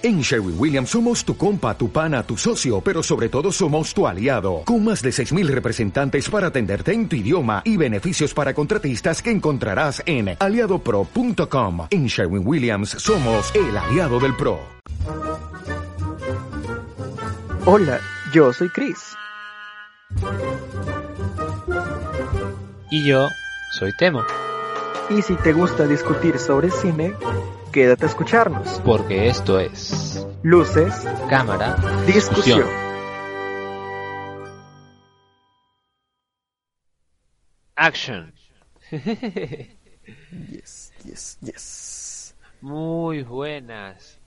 En Sherwin Williams somos tu compa, tu pana, tu socio, pero sobre todo somos tu aliado, con más de 6.000 representantes para atenderte en tu idioma y beneficios para contratistas que encontrarás en aliadopro.com. En Sherwin Williams somos el aliado del PRO. Hola, yo soy Chris. Y yo soy Temo. Y si te gusta discutir sobre cine, quédate a escucharnos. Porque esto es Luces, Cámara, discusión. Action. Yes, yes, yes. Muy buenas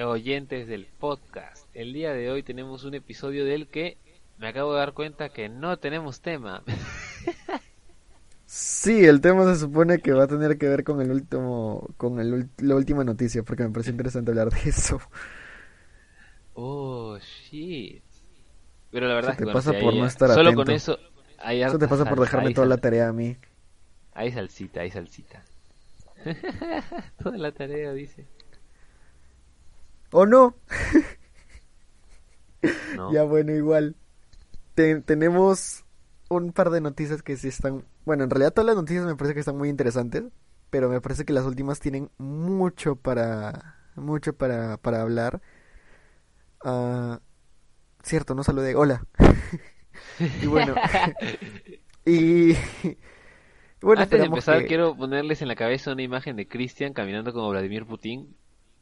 oyentes del podcast. El día de hoy tenemos un episodio del que me acabo de dar cuenta que no tenemos tema. Sí, el tema se supone que va a tener que ver con el último, con el, la última noticia, porque me parece interesante hablar de eso. Oh, shit. Pero la verdad Eso es que te pasa por no estar Solo atento. con eso hay Eso te pasa por dejarme toda la tarea a mí. Hay salsita, hay salsita. toda la tarea, dice. ¿O no? No. Ya bueno, igual. Te- tenemos un par de noticias que sí están... Bueno, en realidad todas las noticias me parece que están muy interesantes, pero me parece que las últimas tienen mucho para... mucho para, para hablar. Ah, cierto, no saludé. Hola. y bueno... y... bueno, Antes de empezar, que- quiero ponerles en la cabeza una imagen de Cristian caminando como Vladimir Putin.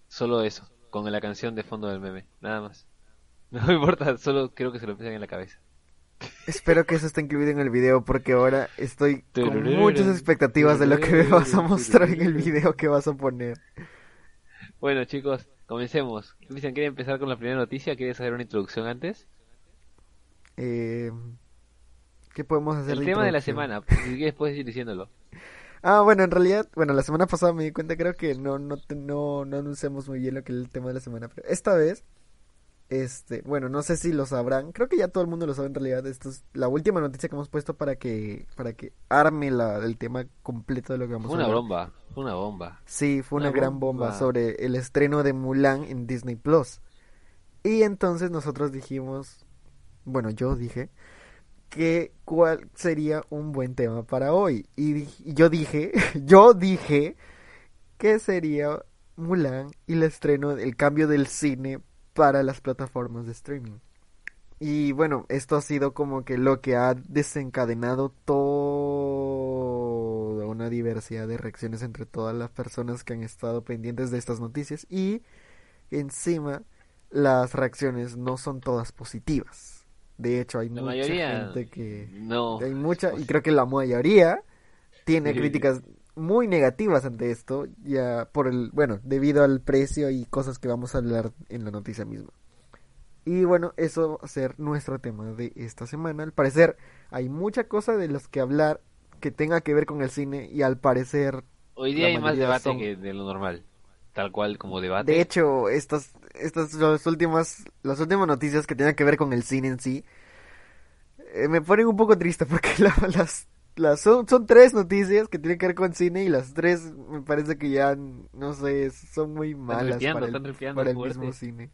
Solo eso, con la canción de fondo del meme, nada más. No me importa, solo quiero que se lo empiecen en la cabeza. Espero que eso esté incluido en el video porque ahora estoy con muchas expectativas de lo que me vas a mostrar en el video que vas a poner. Bueno, chicos, comencemos. Cristian, ¿quiere empezar con la primera noticia? ¿Quieres hacer una introducción antes? Eh, ¿qué podemos hacer El de tema de la semana, si quieres puedes ir diciéndolo. Ah, bueno, en realidad, bueno, la semana pasada me di cuenta, creo que no, no, no, no anunciamos muy bien lo que es el tema de la semana, pero esta vez, este, bueno, no sé si lo sabrán, creo que ya todo el mundo lo sabe en realidad, esto es la última noticia que hemos puesto para que, para que arme la, el tema completo de lo que vamos Fue a una hablar. bomba, fue una bomba. Sí, fue una Una gran bomba bomba. sobre el estreno de Mulan en Disney Plus. Y entonces nosotros dijimos, bueno, yo dije que cuál sería un buen tema para hoy. Y y yo dije, yo dije que sería Mulan y el estreno, el cambio del cine para las plataformas de streaming. Y bueno, esto ha sido como que lo que ha desencadenado toda una diversidad de reacciones entre todas las personas que han estado pendientes de estas noticias y encima las reacciones no son todas positivas. De hecho, hay La mucha mayoría gente que no. hay mucha y creo que la mayoría tiene Sí. críticas muy negativas ante esto ya por el bueno debido al precio y cosas que vamos a hablar en la noticia misma y bueno eso va a ser nuestro tema de esta semana al parecer hay mucha cosa de los que hablar que tenga que ver con el cine y al parecer Hoy día hay más debate son- que de lo normal. Tal cual como debate. de hecho estas estas las últimas las últimas noticias que tengan que ver con el cine en sí eh, me ponen un poco triste porque la- las las son, son tres noticias que tienen que ver con cine y las tres me parece que ya no sé son muy malas para el, para mismo cine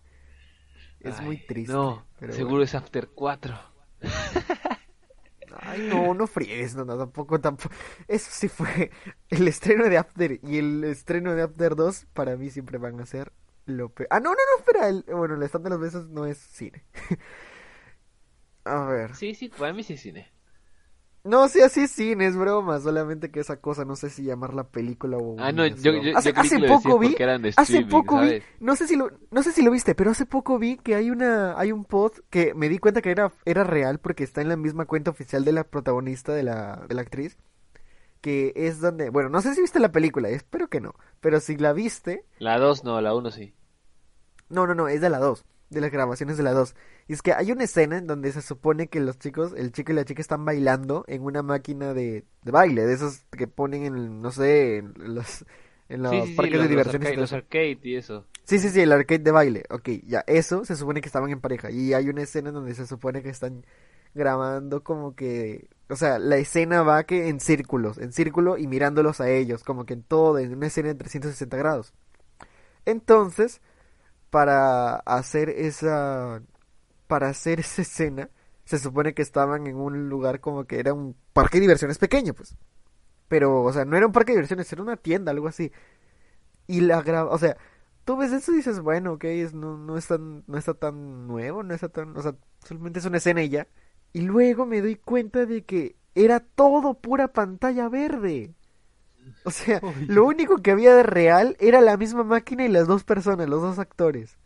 es Ay, muy triste No, pero seguro es After 4. bueno. ay no no fríes no, no tampoco tampoco eso sí fue el estreno de After y el estreno de After 2 para mí siempre van a ser lo peor ah no no no espera el, bueno el stand de los besos no es cine a ver Sí, sí, para mí sí es cine. No, sí, así es cine, es broma, solamente que esa cosa, no sé si llamarla película o... Ah, no, yo, yo, hace, yo creí hace que lo poco vi, porque eran de hace poco vi, no sé si lo, no sé si lo viste, pero hace poco vi que hay una, hay un post que me di cuenta que era, era real porque está en la misma cuenta oficial de la protagonista de la, de la actriz, que es donde, bueno, no sé si viste la película, espero que no, pero si la viste, La 2 no, la 1 sí. no, no, no, es de la 2, de las grabaciones de la 2. Y es que hay una escena en donde se supone que los chicos, el chico y la chica están bailando en una máquina de, de baile, de esos que ponen en, no sé, en los, en los Sí, sí, sí, parques los, de diversiones. los arcade y eso. Sí, sí, sí, el arcade de baile. Ok, ya, eso se supone que estaban en pareja. Y hay una escena en donde se supone que están grabando como que, o sea, la escena va que en círculos, en círculo y mirándolos a ellos, como que en todo, en una escena de 360 grados. Entonces, para hacer esa para hacer esa escena se supone que estaban en un lugar como que era un parque de diversiones pequeño, pues. Pero, o sea, no era un parque de diversiones, era una tienda, algo así. Y la graba, o sea, tú ves eso y dices, bueno, ok, no, no, no está tan nuevo, no está tan, o sea, solamente es una escena ya. Y luego me doy cuenta de que era todo pura pantalla verde. O sea, lo único que había de real era la misma máquina y las dos personas, los dos actores.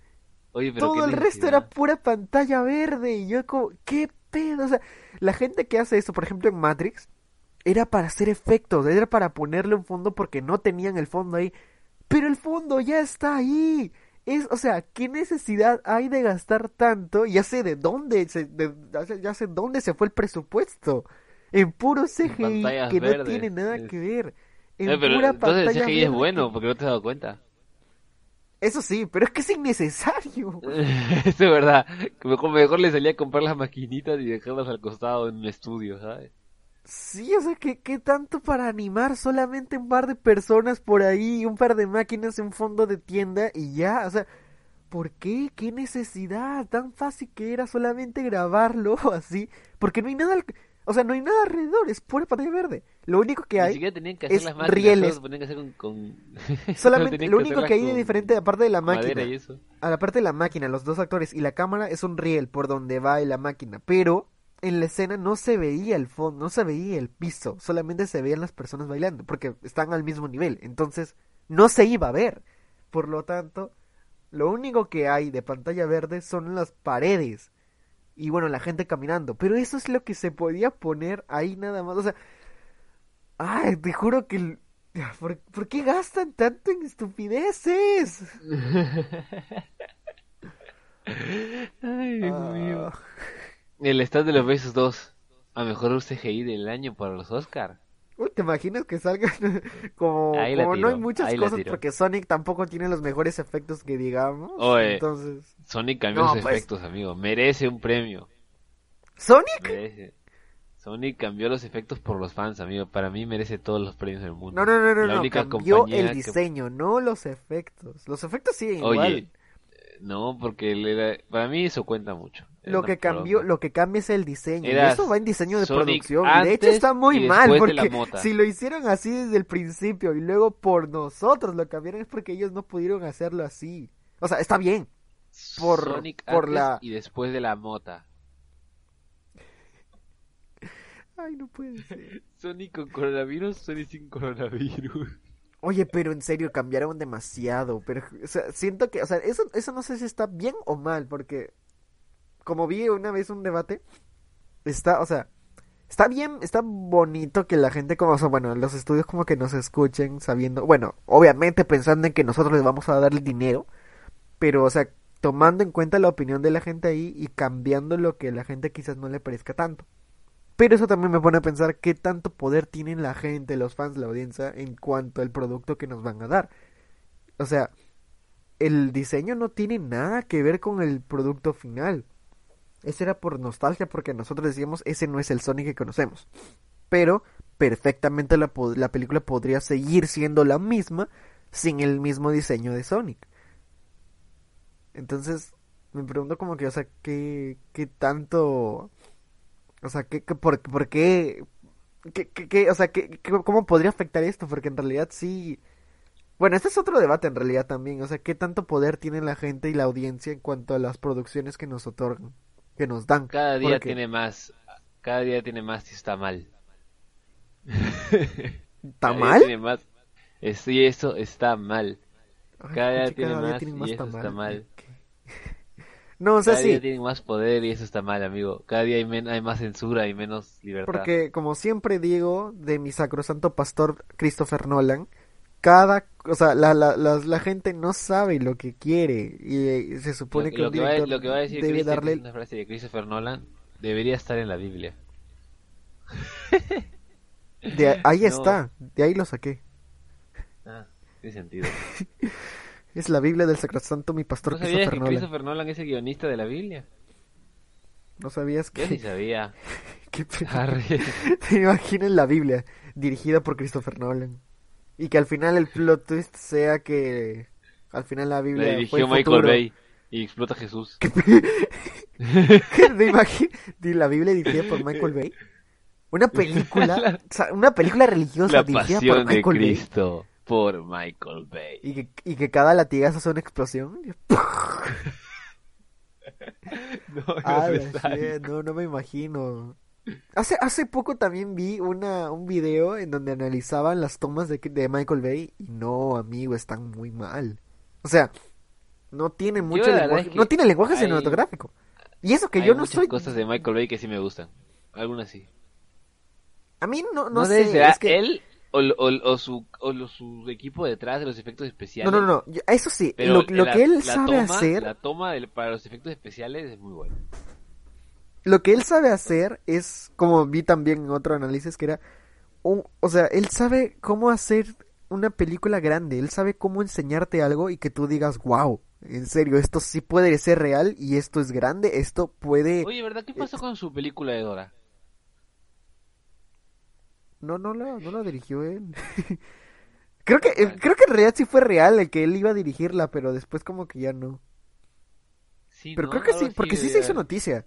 Oye, pero Todo el resto era pura pantalla verde. Y yo como, ¿qué pedo? O sea, la gente que hace eso, por ejemplo en Matrix, era para hacer efectos, era para ponerle un fondo porque no tenían el fondo ahí. Pero el fondo ya está ahí. Es, o sea, ¿qué necesidad hay de gastar tanto? Ya sé de dónde se, de- ya sé- dónde se fue el presupuesto. En puro CGI pantallas que no tiene nada Es- que ver. En Eh, pero pura entonces CGI es bueno, que- porque no te has dado cuenta. Eso sí, pero es que es innecesario. Eso es verdad. Mejor, mejor le salía a comprar las maquinitas y dejarlas al costado en un estudio, ¿sabes? Sí, o sea, ¿qué, qué tanto para animar solamente un par de personas por ahí, un par de máquinas en fondo de tienda y ya? O sea, ¿por qué? ¿Qué necesidad? Tan fácil que era solamente grabarlo así, porque no hay nada, al- o sea, no hay nada alrededor, es pura pantalla verde. Lo único que Ni hay, siquiera tenían que hacer es las máquinas, rieles. solo tenían que hacer con... con- solo solamente, tenían lo que único que hay de diferente aparte de la máquina, y eso. a la parte de la máquina, los dos actores y la cámara es un riel por donde va la máquina, pero en la escena no se veía el fondo, no se veía el piso, solamente se veían las personas bailando, porque están al mismo nivel, entonces no se iba a ver. Por lo tanto, lo único que hay de pantalla verde son las paredes y bueno, la gente caminando, pero eso es lo que se podía poner ahí nada más, o sea, ay, te juro que el- ¿Por, por qué gastan tanto en estupideces? Ay, Dios mío. Ah. El stand de los besos 2. A mejor CGI del año para los Oscar. Uy, ¿te imaginas que salgan como, no hay muchas ahí cosas porque Sonic tampoco tiene los mejores efectos que digamos? Oye. Entonces, Sonic cambió No, sus pues. efectos, amigo. Merece un premio. ¿Sonic? Merece. Sonic cambió los efectos por los fans, amigo. Para mí merece todos los premios del mundo. No, no, no, no, La no, única cambió compañía el que- diseño, no los efectos. Los efectos siguen Oye, igual. no, porque él era- para mí eso cuenta mucho. Lo que cambió, lo que cambia es el diseño. y Era eso va en diseño de Sonic producción. Y de hecho está muy mal, porque si lo hicieron así desde el principio y luego por nosotros lo cambiaron es porque ellos no pudieron hacerlo así. O sea, está bien. por- Sonic por antes la- y después de la mota. Ay, no puede ser. Sonic con coronavirus, Sonic sin coronavirus. Oye, pero en serio, cambiaron demasiado. Pero, o sea, siento que, o sea, eso, eso no sé si está bien o mal, porque como vi una vez un debate, está, o sea, está bien, está bonito que la gente, como, o sea, bueno, los estudios como que nos escuchen sabiendo, bueno, obviamente pensando en que nosotros les vamos a dar el dinero, pero, o sea, tomando en cuenta la opinión de la gente ahí y cambiando lo que la gente quizás no le parezca tanto. Pero eso también me pone a pensar qué tanto poder tienen la gente, los fans, la audiencia en cuanto al producto que nos van a dar. O sea, el diseño no tiene nada que ver con el producto final. Ese era por nostalgia porque nosotros decíamos ese no es el Sonic que conocemos. Pero perfectamente la, la película podría seguir siendo la misma sin el mismo diseño de Sonic. Entonces, me pregunto como que, o sea, qué, qué tanto... O sea, ¿qué, por, por qué, qué, qué- o sea, cómo podría afectar esto? Porque en realidad sí... Bueno, este es otro debate en realidad también. O sea, ¿qué tanto poder tiene la gente y la audiencia en cuanto a las producciones que nos otorgan, que nos dan? Cada día Porque- tiene más. Cada día tiene más y está mal. ¿Está Cada día mal? Tiene más. Sí, eso está mal. Ay, cada día tiene cada día más tienen y más eso está tamal. mal. No, o sea, Cada día tienen más poder y eso está mal, amigo. Cada día hay, men- hay más censura y menos libertad. porque como siempre digo de mi sacrosanto pastor Christopher Nolan, cada, o sea, la, la, la, la gente no sabe lo que quiere y eh, se Lo, supone que lo un que va, lo que va a decir debe darle una frase de Christopher Nolan, debería estar en la Biblia. de ahí No. está, de ahí lo saqué. Ah, tiene sentido. Es la Biblia del sacrosanto mi pastor ¿No sabías Christopher que Nolan. Christopher Nolan es el guionista de la Biblia? ¿No sabías Yo sí que, sabía. que Arre. te imaginas la Biblia dirigida por Christopher Nolan? Y que al final el plot twist sea que Al final la La Biblia fue dirigió el Michael futuro. Bay y explota Jesús. ¿Te imaginas? Di- La Biblia dirigida por Michael Bay. Una película, o sea, una película religiosa La dirigida por pasión de Michael Bay. Cristo por Michael Bay. Y que, y que cada latigazo sea una explosión. No, Ah, la necesario. shit, no, no me imagino. Hace, hace poco también vi una, un video en donde analizaban las tomas de, de Michael Bay y no, amigo, están muy mal. O sea, no tiene mucho lenguaje, es que no tiene lenguaje hay- cinematográfico. Y eso que Hay yo no muchas soy, cosas de Michael Bay que sí me gustan. Algunas sí. a mí no, no, No, sé, será es que... él o, o, o su, o lo- su equipo detrás de los efectos especiales. No, no, no, yo- eso sí, Pero lo, lo la- que él sabe toma- hacer, La toma para los efectos especiales es muy buena. Lo que él sabe hacer es, como vi también en otro análisis, que era, un, o sea, él sabe cómo hacer una película grande, él sabe cómo enseñarte algo y que tú digas, wow, en serio, esto sí puede ser real y esto es grande, esto puede... Oye, ¿verdad? ¿Qué pasó con su película de Dora? No, no la, no la dirigió él. creo que, eh, creo que en realidad sí fue real el que él iba a dirigirla, pero después como que ya no. Sí, Pero ¿no? creo que sí, porque sí se hizo noticia.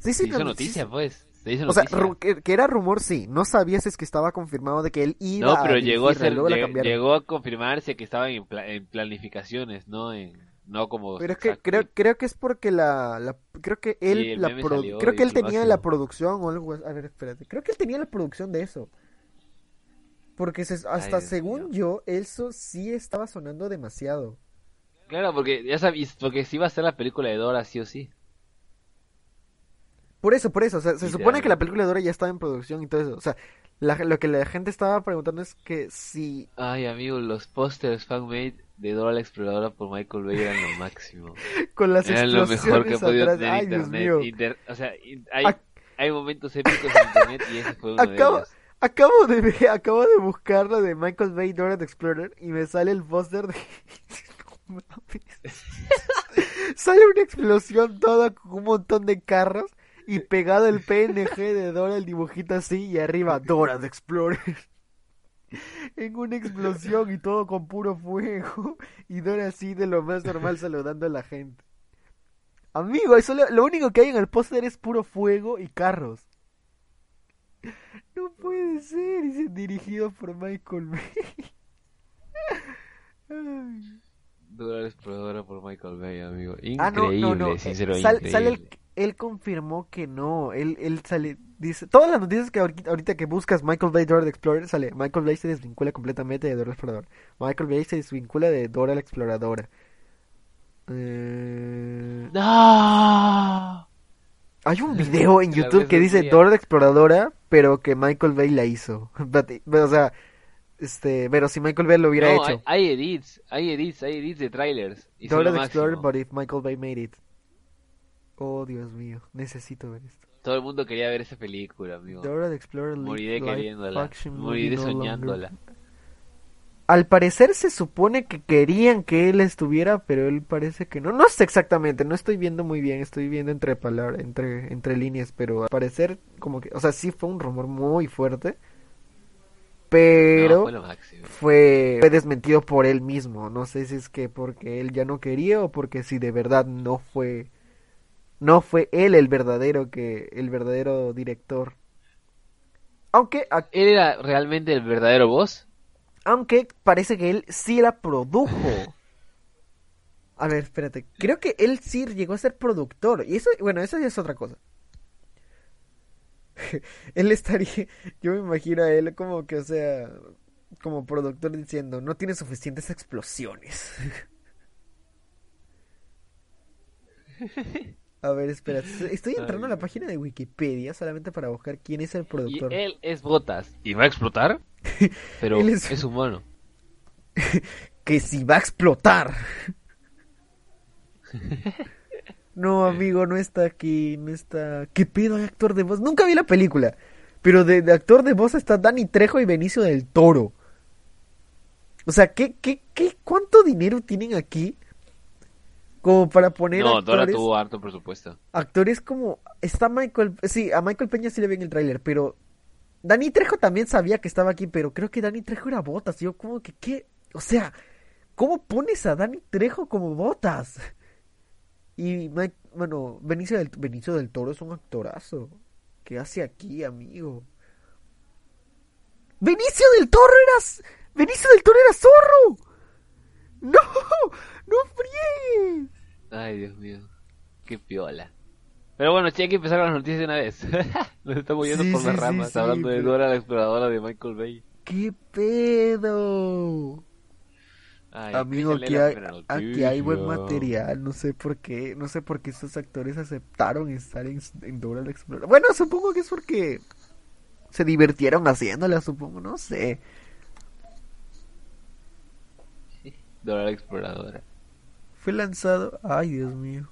Sí, Se sí, hizo no- noticia, sí- pues. Se hizo O sea, noticia. que, que era rumor, sí. No sabías es que estaba confirmado de que él iba No, a pero llegó a ser, luego la lle- cambiaron. llegó a confirmarse que estaban en, pla- en planificaciones, no en, no como Pero es que exacto. creo, creo que es porque la, la- creo que él, Sí, la salió creo que él tenía máximo. la producción o algo, a ver, espérate, creo que él tenía la producción de eso. Porque se- hasta según mío. yo, eso sí estaba sonando demasiado. Claro, porque ya sabías, porque si iba a ser la película de Dora sí o sí. Por eso, por eso, o sea, se supone que la película de Dora ya estaba en producción y todo eso. O sea, la- lo que la gente estaba preguntando es que si Ay, amigo, los pósters fanmade de Dora la Exploradora por Michael Bay eran lo máximo. con las Eran lo mejor que explosiones atrás, tener ay Dios internet. mío, Inter- o sea, hay, Ac- hay momentos épicos en internet y ese fue uno Acabo, de ellos. acabo de ver- acabo de buscar la de Michael Bay Dora the Explorer y me sale el póster de. Sale una explosión toda con un montón de carros y pegado el PNG de Dora el dibujito así y arriba Dora the Explorer. En una explosión y todo con puro fuego y Dora así de lo más normal saludando a la gente. Amigo, eso lo, lo único que hay en el póster es puro fuego y carros. No puede ser, dice dirigido por Michael Bay. Ay. Dora Exploradora por Michael Bay, amigo. Ah, no, Increíble, no, no. sincero, eh, sal- increíble. sale el- él confirmó que no. Él, él sale, dice, todas las noticias que ahorita, ahorita que buscas Michael Bay Dora the Explorer sale, Michael Bay se desvincula completamente de Dora la Exploradora. Michael Bay se desvincula de Dora la Exploradora. Eh, ¡No! Hay un video en YouTube que dice. Dora la Exploradora, pero que Michael Bay la hizo. O sea, este, pero si Michael Bay lo hubiera No, hecho. hay, hay edits, hay edits, hay edits de trailers. Y Dora the Explorer, máximo. but if Michael Bay made it. Oh, Dios mío, necesito ver esto. Todo el mundo quería ver esa película, amigo. Dora the Explorer Moriré queriéndola. Moriré no longer. soñándola. Al parecer se supone que querían que él estuviera, pero él parece que no. No sé exactamente, no estoy viendo muy bien, estoy viendo entre palabras, entre, entre líneas, pero al parecer como que, o sea, sí fue un rumor muy fuerte, pero fue, fue desmentido por él mismo. No sé si es que porque él ya no quería o porque si de verdad no fue, no fue él el verdadero que, el verdadero director. Aunque, a- ¿Él era realmente el verdadero boss? aunque parece que él sí la produjo. A ver, espérate. Creo que él sí llegó a ser productor. Y eso, bueno, eso ya es otra cosa. él estaría, yo me imagino a él como que, o sea, como productor diciendo, no tiene suficientes explosiones. A ver, espera. Estoy entrando a la página de Wikipedia solamente para buscar quién es el Y productor. él es Botas. ¿Y va a explotar? Pero es... es- humano. que si va a explotar. No, amigo, no está aquí, no está. ¿Qué pedo hay actor de voz? Nunca vi la película, pero de, de actor de voz está Danny Trejo y Benicio del Toro. O sea, ¿qué, qué, qué, cuánto dinero tienen aquí? Como para poner No, Dora actores, tuvo harto presupuesto. actores como está Michael, sí, a Michael Peña sí le vi en el tráiler, pero Danny Trejo también sabía que estaba aquí, pero creo que Danny Trejo era botas, yo como que qué, o sea, ¿Cómo pones a Dani Trejo como botas? Y Mike, bueno, Benicio del, Benicio del Toro es un actorazo. ¿Qué hace aquí, amigo? Benicio del Toro era... Benicio del Toro era zorro. No, no fríes. Ay, Dios mío. Qué piola. Pero bueno, che, hay que empezar con las noticias de una vez. Nos estamos yendo Sí, por las sí, ramas sí, hablando de Dora la exploradora de Michael Bay. ¿Qué pedo? Ay, Amigo, aquí hay, aquí hay buen material, no sé por qué, no sé por qué estos actores aceptaron estar en, en Dora la Exploradora. Bueno, supongo que es porque se divirtieron haciéndola, supongo, no sé. Dora la exploradora. Fue lanzado, ay Dios mío.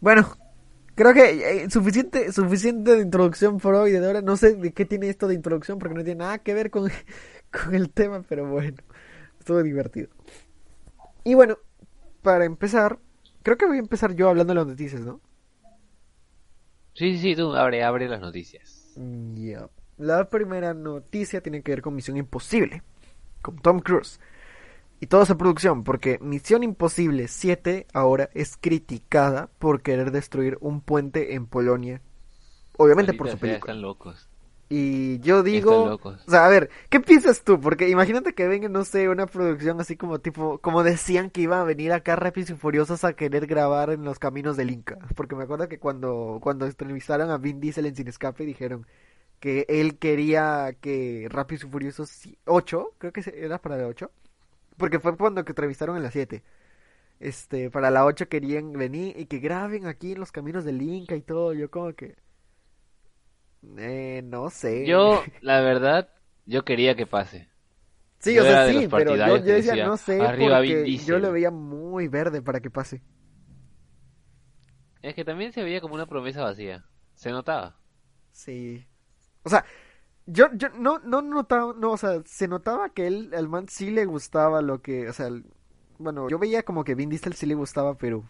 Bueno, creo que eh, suficiente, suficiente de introducción por hoy de Dora. No sé de qué tiene esto de introducción porque no tiene nada que ver con, con el tema, pero bueno, estuvo divertido. Y bueno, para empezar, creo que voy a empezar yo hablando de las noticias, ¿no? Sí, sí, sí, tú abre, abre las noticias. Ya. La primera noticia tiene que ver con Misión Imposible, con Tom Cruise. Y toda su producción, porque Misión Imposible 7 ahora es criticada por querer destruir un puente en Polonia. Obviamente por su película. Están locos. Y yo digo, o sea, a ver, ¿qué piensas tú? Porque imagínate que venga, no sé, una producción así como tipo, como decían que iban a venir acá Rápidos y Furiosos a querer grabar en los caminos del Inca. Porque me acuerdo que cuando, cuando entrevistaron a Vin Diesel en Sin Escape dijeron que él quería que Rápidos y Furiosos 8, creo que era para la 8, porque fue cuando que entrevistaron en la 7. Este, para la 8 querían venir y que graben aquí en los caminos del Inca y todo. Yo como que... Eh, no sé. Yo, la verdad, yo quería que pase. Sí, Yo o sea, sí, pero yo, decía, decía, no sé, "Arriba Vin porque Diesel". yo lo veía muy verde para que pase. Es que también se veía como una promesa vacía. Se notaba. Sí. O sea, yo, yo no, no notaba, no, o sea, se notaba que él, al man sí le gustaba lo que, o sea, bueno, yo veía como que Vin Diesel sí le gustaba, pero,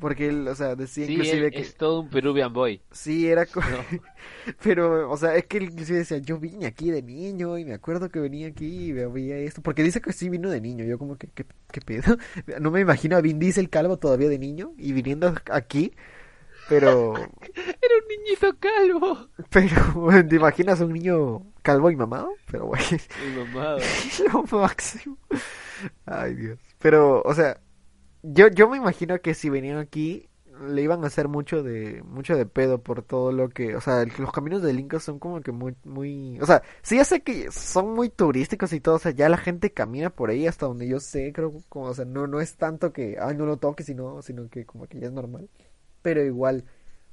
porque él, o sea, decía Sí, inclusive él que, es todo un Peruvian boy. sí, era co- ¿no? Pero, o sea, es que él inclusive decía, yo vine aquí de niño y me acuerdo que venía aquí y veía esto, porque dice que sí vino de niño, yo como que, ¿qué, qué pedo? No me imagino a Vin Diesel calvo todavía de niño y viniendo aquí, pero, Era un niñito calvo. pero, ¿te imaginas un niño calvo y mamado? Pero, güey, Y mamado. lo máximo. Ay, Dios. Pero, o sea, yo, yo me imagino que si venían aquí le iban a hacer mucho de mucho de pedo por todo lo que, o sea, el- los caminos del Inca son como que muy muy, o sea, sí ya sé que son muy turísticos y todo, o sea, ya la gente camina por ahí hasta donde yo sé, creo como, o sea, no no es tanto que ay, no lo toques, sino sino que como que ya es normal. Pero igual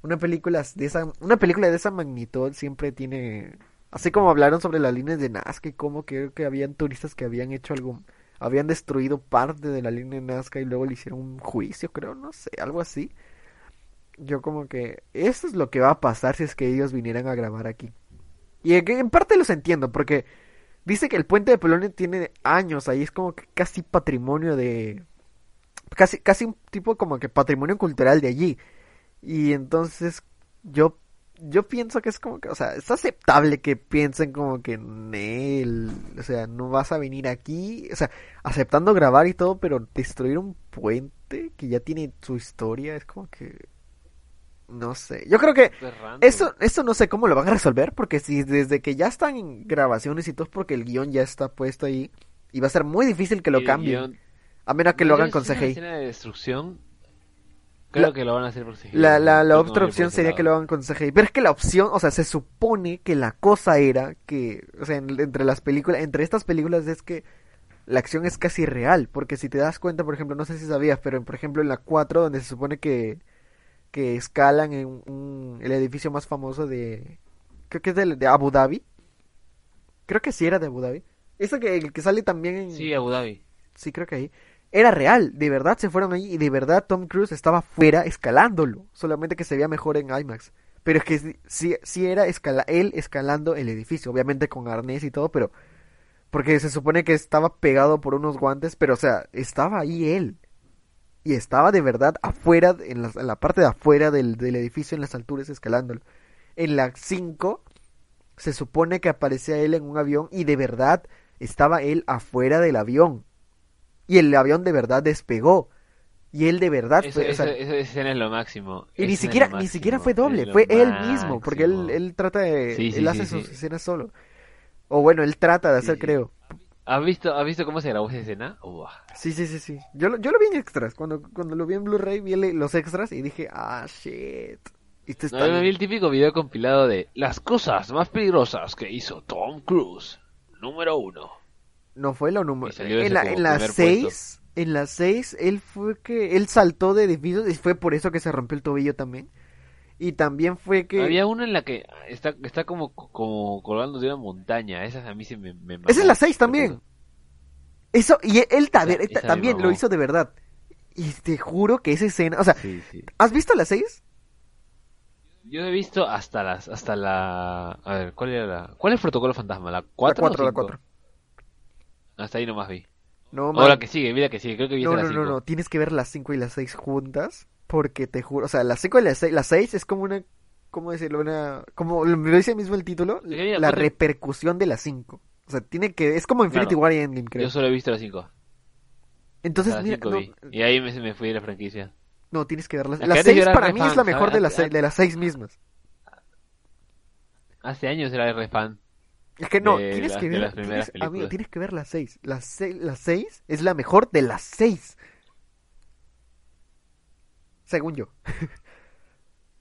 una película de esa una película de esa magnitud siempre tiene así como hablaron sobre las líneas de Nazca y como creo que habían turistas que habían hecho algo habían destruido parte de la línea de Nazca y luego le hicieron un juicio, creo, no sé, algo así. Yo como que eso es lo que va a pasar si es que ellos vinieran a grabar aquí. Y en, en parte los entiendo, porque dice que el puente de Polonia tiene años ahí, es como que casi patrimonio de... Casi, casi un tipo como que patrimonio cultural de allí. Y entonces yo, yo pienso que es como que, o sea, es aceptable que piensen como que Nel, o sea, no vas a venir aquí, o sea, aceptando grabar y todo, pero destruir un puente que ya tiene su historia es como que no sé. Yo creo que Es random. eso eso no sé cómo lo van a resolver porque si desde que ya están en grabaciones y todo es porque el guion ya está puesto ahí y va a ser muy difícil que lo cambien, guión- a menos que No, lo hagan con una CGI. escena de destrucción, creo La- que lo van a hacer por CGI. La, la, la otra opción sería que lo hagan con CGI. Pero es que la opción, o sea, se supone que la cosa era que, o sea, en- entre las películas, entre estas películas es que la acción es casi real. Porque si te das cuenta, por ejemplo, no sé si sabías, pero por ejemplo en la 4, donde se supone que, que escalan en un- el edificio más famoso de, creo que es del- de Abu Dhabi. Creo que sí era de Abu Dhabi. Eso que, el que sale también en... Sí, Abu Dhabi. Sí, creo que ahí. Era real, de verdad se fueron ahí y de verdad Tom Cruise estaba fuera escalándolo. Solamente que se veía mejor en IMAX. Pero es que sí, sí, era él escalando el edificio, obviamente con arnés y todo, pero porque se supone que estaba pegado por unos guantes, pero o sea, estaba ahí él. Y estaba de verdad afuera, en la, en la parte de afuera del, del edificio, en las alturas, escalándolo. En la 5 se supone que aparecía él en un avión y de verdad estaba él afuera del avión. Y el avión de verdad despegó. Y él de verdad Eso, fue, o eso- sea, eso- esa escena es lo máximo. y ni siquiera, ni siquiera fue doble, fue él mismo, porque él, él trata de, Sí, sí, él hace sus escenas solo. O bueno, él trata de hacer, creo. ¿Has visto, ¿Has visto cómo se grabó esa escena? Uah. Sí, sí, sí, sí. Yo lo, yo lo vi en extras. Cuando, cuando lo vi en Blu-ray, vi los extras y dije, ah, shit. Esto No, está yo me vi el típico video compilado de las cosas más peligrosas que hizo Tom Cruise. Número uno. No fue lo número. En la, en la 6, en la 6, él fue que, él saltó de edificios y fue por eso que se rompió el tobillo también. Y también fue que... Había una en la que está, está como, como colgando de una montaña. Esa a mí sí me, me Esa es la 6 también. Eso, y él, Esa- esa también lo hizo de verdad. Y te juro que esa escena, o sea, Sí, sí. ¿has visto la 6? Yo he visto hasta las, hasta la, a ver, ¿cuál era la, cuál es el protocolo fantasma? ¿La 4 la 4, la 4. Hasta ahí nomás vi. No, man. la que sigue, mira que sigue, creo que vi No, no, la no, 5. no, tienes que ver las 5 y las 6 juntas, porque te juro, o sea, las 5 y las 6, las 6 es como una, ¿cómo decirlo? Una, como lo dice mismo el título, la ponte- repercusión de las 5. O sea, tiene que, es como Infinity. War y Endgame, creo. Yo solo he visto las 5. Entonces, Las mira, 5 no, vi. Y ahí me, me fui de la franquicia. no, tienes que verlas. La Las que antes 6 yo era para mí fan, es la mejor de las, seis- de las 6 mismas. Hace años era re fan. Es que no, de tienes que ver, las tienes- amigo, tienes que ver las 6. Las 6 las seis es la mejor de las 6. Según yo.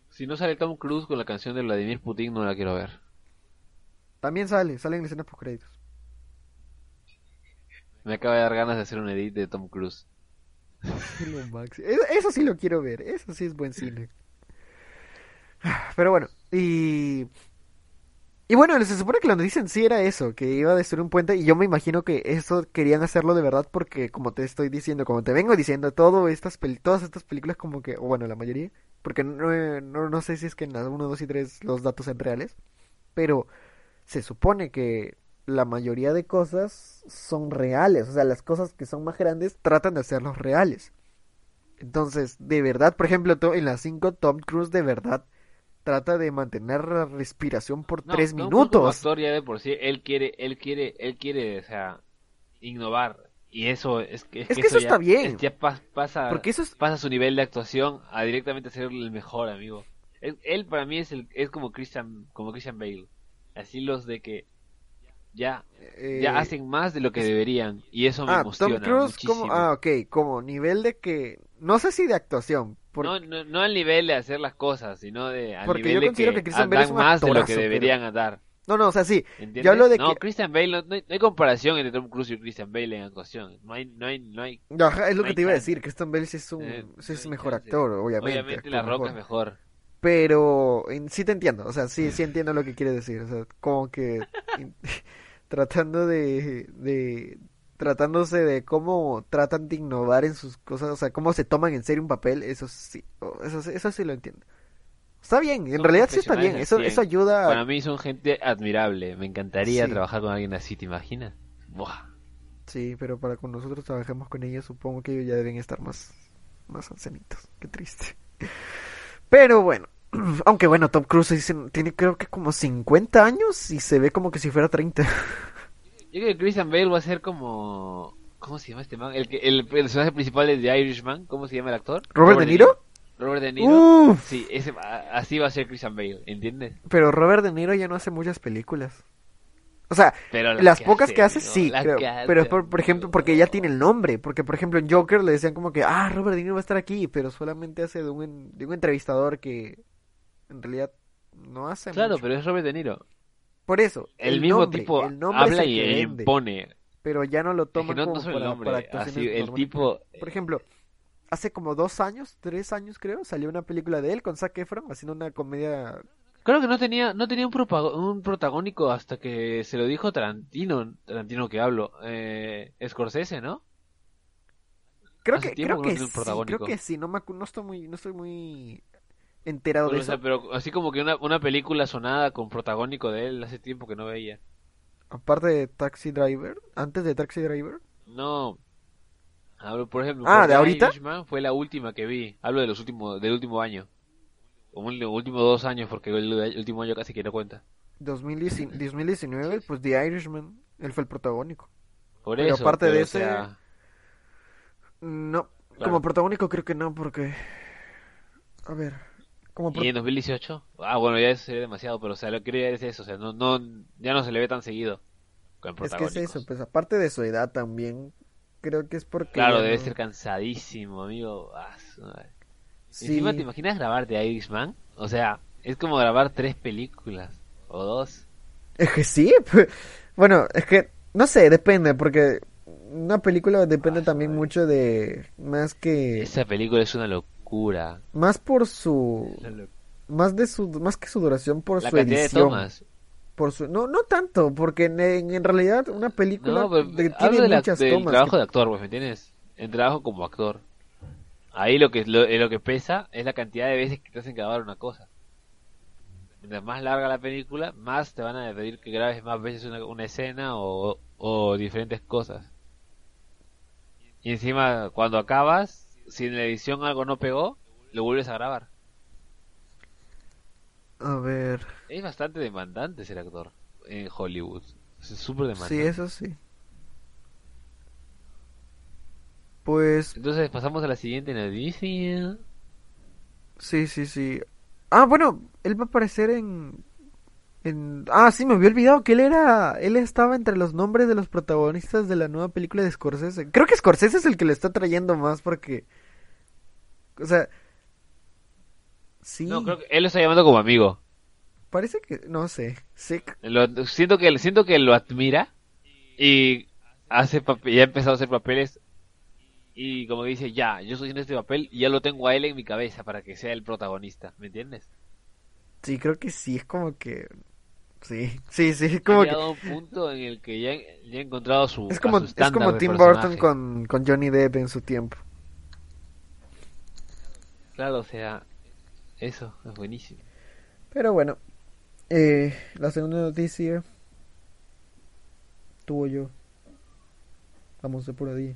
Si no sale Tom Cruise con la canción de Vladimir Putin, no la quiero ver. También sale, salen escenas post créditos. Me acaba de dar ganas de hacer un edit de Tom Cruise. Eso sí lo quiero ver, eso sí es buen cine. Pero bueno, y... Y bueno, se supone que lo que dicen sí era eso, que iba a destruir un puente y yo me imagino que eso querían hacerlo de verdad porque como te estoy diciendo, como te vengo diciendo, todo estas todas estas películas como que, o bueno, la mayoría, porque no, no, no sé si es que en las 1, 2 y 3 los datos son reales, pero se supone que la mayoría de cosas son reales, o sea, las cosas que son más grandes tratan de hacerlos reales. Entonces, de verdad, por ejemplo, en las 5 Tom Cruise de verdad trata de mantener la respiración por No, 3 Tom Cruise como minutos. actor ya de por sí, él quiere, él quiere, él quiere, o sea, innovar. Y eso es que, Es que eso ya- está bien. es- ya pas- pasa, Porque eso es pasa su nivel de actuación a directamente ser el mejor, amigo. Él, él para mí es el, es como Christian, como Christian Bale. Así los de que ya, eh, ya hacen más de lo que deberían. Y eso me Ah, emociona Tom Cruise muchísimo. como ah, ok, como nivel de que no sé si de actuación, por- No, no, no al nivel de hacer las cosas, sino de al Porque nivel yo de considero que, que Christian Bale es un más de lo que actorazo, pero- deberían dar. no, no, o sea, sí, ¿Entiendes? yo hablo de no, que Christian Bale, no, no hay, no hay comparación entre Tom Cruise y Christian Bale en actuación. No hay, no hay, no hay. Ajá, es lo que te iba a decir, Christian Bale sí es un eh, sí es mejor actor, obviamente. Obviamente La Roca mejor. es mejor. Pero en- sí te entiendo, o sea, sí, sí entiendo lo que quiere decir, o sea, como que tratando de, de, tratándose de cómo tratan de innovar en sus cosas, o sea, cómo se toman en serio un papel, eso sí, o- eso, sí- eso sí lo entiendo. Está bien, en Son realidad sí está bien, eso, eso 100. ayuda Para mí son gente admirable. Me encantaría Sí. trabajar con alguien así, ¿te imaginas? Buah. Sí, pero para cuando nosotros trabajemos con ellos, supongo que ellos ya deben estar más, más ancianitos. Qué triste. Pero bueno, aunque bueno, Tom Cruise dicen- tiene creo que como 50 años y se ve como que si fuera 30. Yo creo que Christian Bale va a ser como. ¿Cómo se llama este man? El, que, el personaje principal es de Irishman. ¿Cómo se llama el actor? ¿Robert De Niro? Robert De Niro. Uf, Sí, ese, así va a ser Christian Bale, ¿entiendes? pero Robert De Niro ya no hace muchas películas. O sea, Pero las pocas que hace, sí, creo, que hace, pero por, por ejemplo, porque ya tiene el nombre, porque por ejemplo en Joker le decían como que, ah, Robert De Niro va a estar aquí, pero solamente hace de un, de un entrevistador que en realidad no hace Claro, mucho. pero es Robert De Niro. Por eso, El, mismo nombre, tipo el nombre es habla y e impone. pero ya no lo Es que toman no, como no solo el para, nombre, para actuaciones así, el normales. tipo... Por ejemplo, hace como dos años, tres años creo, salió una película de él con Zac Efron haciendo una comedia. Creo que no tenía, no tenía un, un protagónico hasta que se lo dijo Tarantino, Tarantino que hablo, eh, Scorsese, ¿no? Creo Hace que, creo que no sí, creo que sí, no me no estoy muy, no estoy muy enterado Pero, de o sea, eso. pero así como que una, una película sonada con protagónico de él hace tiempo que no veía. Aparte de Taxi Driver, antes de Taxi Driver. No. Hablo, por ejemplo, Ah, ¿de ahorita? Irishman fue la última que vi. Hablo de los últimos, del último año. Como el último dos años, porque el, el último año casi que no cuenta. 2019, 2019, pues The Irishman, él fue el protagónico. Por Pero eso, aparte de pero, o ese- sea, No, Claro. como protagónico creo que no, porque... A ver, como ¿Y en 2018? Ah, bueno, ya eso sería demasiado, pero o sea, lo que quería es eso, o sea, no, no, ya no se le ve tan seguido con Es que es eso, pues aparte de su edad también, creo que es porque... Claro, debe no- ser cansadísimo, amigo. Ah. Sí, Encima, ¿te imaginas grabar de Irishman? O sea, es como grabar tres películas o dos. Es que sí, pues, bueno, es que, no sé, depende, porque una película depende Ah, también madre. mucho de, más que, Esa película es una locura. Más por su, más de su, más que su duración, por La su cantidad de edición, tomas. por su, no, no tanto, porque en, en realidad una película No, pero de- hablo tiene de la- muchas del tomas trabajo que- de actor, pues, ¿me entiendes? El trabajo como actor. Ahí lo que lo, eh, lo que pesa es la cantidad de veces que te hacen grabar una cosa. Mientras más larga la película, más te van a pedir que grabes más veces una, una escena o, o diferentes cosas. Y encima, cuando acabas, si en la edición algo no pegó, lo vuelves a grabar. A ver, Es bastante demandante ser actor en Hollywood. Es súper demandante. sí, eso sí. Pues Entonces pasamos a la siguiente noticia. Sí, sí, sí. Ah, bueno, él va a aparecer en... en... Ah, sí, me había olvidado que él era... Él estaba entre los nombres de los protagonistas de la nueva película de Scorsese. Creo que Scorsese es el que le está trayendo más porque... O sea... Sí, No, creo que él lo está llamando como amigo. parece que... No sé. Sí, Lo- siento que siento que lo admira y hace ya ha empezado a hacer papeles y como que dice ya yo estoy haciendo este papel y ya lo tengo a él en mi cabeza para que sea el protagonista ¿me entiendes? sí, creo que sí. Es como que... Sí, sí, sí. Ha Como que... llegado a un punto en el que ya, ya ha encontrado su Es como, su es como Tim. Burton con, con Johnny Depp en su tiempo. Claro o sea eso es buenísimo Pero bueno, eh, la segunda noticia tuvo yo. Vamos por ahí.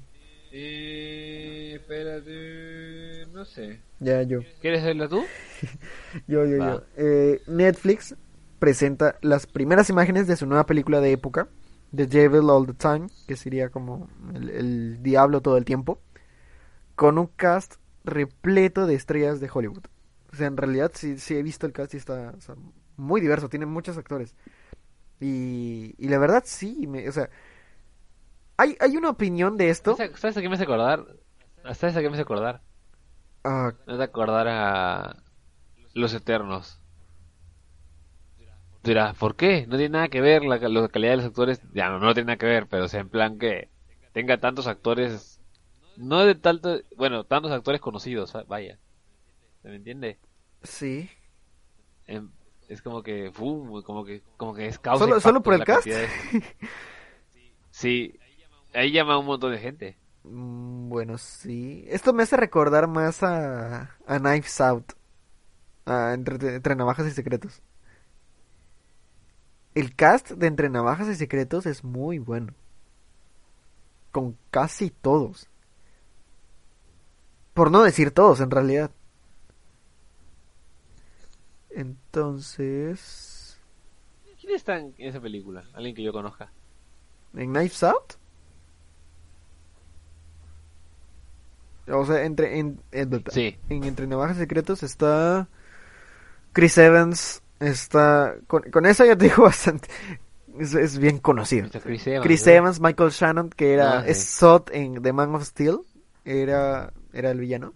eh, espérate no sé Ya yo, ¿quieres verla tú? yo, yo, Va. yo. Eh, Netflix presenta las primeras imágenes de su nueva película de época, The Devil All the Time, que sería como el, el diablo todo el tiempo, con un cast repleto de estrellas de Hollywood. O sea, en realidad sí, sí he visto el cast y está o sea, muy diverso, tiene muchos actores. Y, y la verdad sí, me, o sea, hay, hay una opinión de esto. ¿sabes a- ¿sabes a qué me hace acordar? ¿sabes a qué me hace acordar? Ah, Me hace acordar a Los Eternos Dirás, ¿por qué? No tiene nada que ver la, la calidad de los actores. Ya no, no tiene nada que ver, pero o sea, en plan que tenga tantos actores. No de tanto. Bueno, tantos actores conocidos, ¿va- vaya. ¿Se me entiende? sí. Em, es como que. ¡fum! como que como que es causa ¿Solo- solo por el cast? de- Sí, ahí llama a un montón de gente. Mm, Bueno, sí. Esto me hace recordar más a, a Knives Out. A entre, Entre Navajas y Secretos. El cast de Entre Navajas y Secretos es muy bueno. Con casi todos. Por no decir todos, en realidad. Entonces... ¿Quién está en esa película? Alguien que yo conozca. ¿En Knives Out? O sea, entre... En, en- Sí. en Entre Navajas y Secretos está Chris Evans, está... Con, con eso ya te digo bastante. Es, es bien conocido. Chris Evans, Chris. Evans, Michael Shannon, que era... Ah, sí. Es Sot en The Man of Steel. Era, era el villano.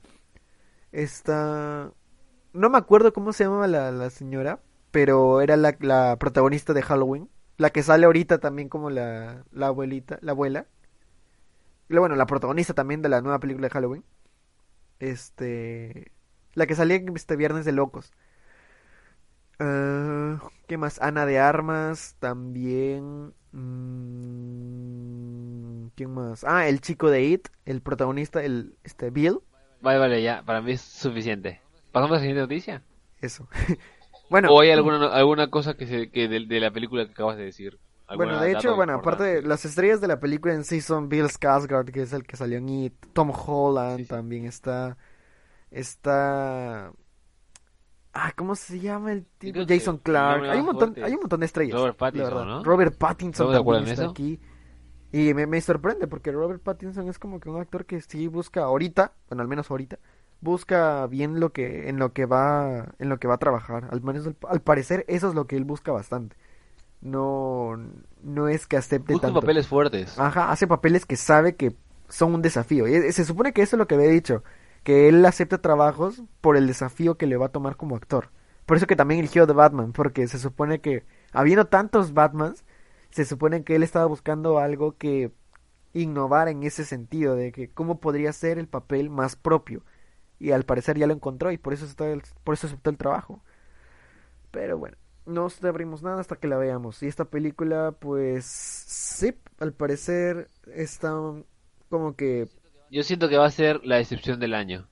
Está... No me acuerdo cómo se llamaba la, la señora, pero era la, la protagonista de Halloween. La que sale ahorita también como la, la abuelita, la abuela. Bueno, la protagonista también de la nueva película de Halloween. Este... La que salía este Viernes de Locos. Ah, ¿Qué más? Ana de Armas también. mm, ¿Quién más? Ah, el chico de It, el protagonista, el este Bill. Vale, vale, ya. Para mí es suficiente. ¿Pasamos a la siguiente noticia? Eso. bueno, ¿O hay alguna, alguna cosa que, se, que de, de la película que acabas de decir? bueno, ¿Alguna de hecho, bueno, aparte de las estrellas de la película en sí son Bill Skarsgård, que es el que salió en It, Tom Holland Sí, sí. también está, está, ah, ¿cómo se llama el tipo? Jason Clark. Hay un montón, fuerte hay un montón de estrellas. Robert Pattinson. ¿no? Robert Pattinson ¿Estamos de acuerdo también está aquí. Y me, me sorprende porque Robert Pattinson es como que un actor que sí busca ahorita, bueno, al menos ahorita, busca bien lo que en lo que va en lo que va a trabajar. Al menos al, al parecer eso es lo que él busca bastante. No no es que acepte Busca tanto. papeles fuertes. Ajá, hace papeles que sabe que son un desafío. Y e- se supone que eso es lo que había dicho, que él acepta trabajos por el desafío que le va a tomar como actor. Por eso que también eligió The Batman, porque se supone que habiendo tantos Batmans, se supone que él estaba buscando algo que innovar en ese sentido de que cómo podría ser el papel más propio. Y al parecer ya lo encontró y por eso está el- por eso aceptó el trabajo. Pero bueno, no sabremos nada hasta que la veamos. Y esta película, pues, sí, al parecer está como que... Yo siento que va a ser la decepción del año.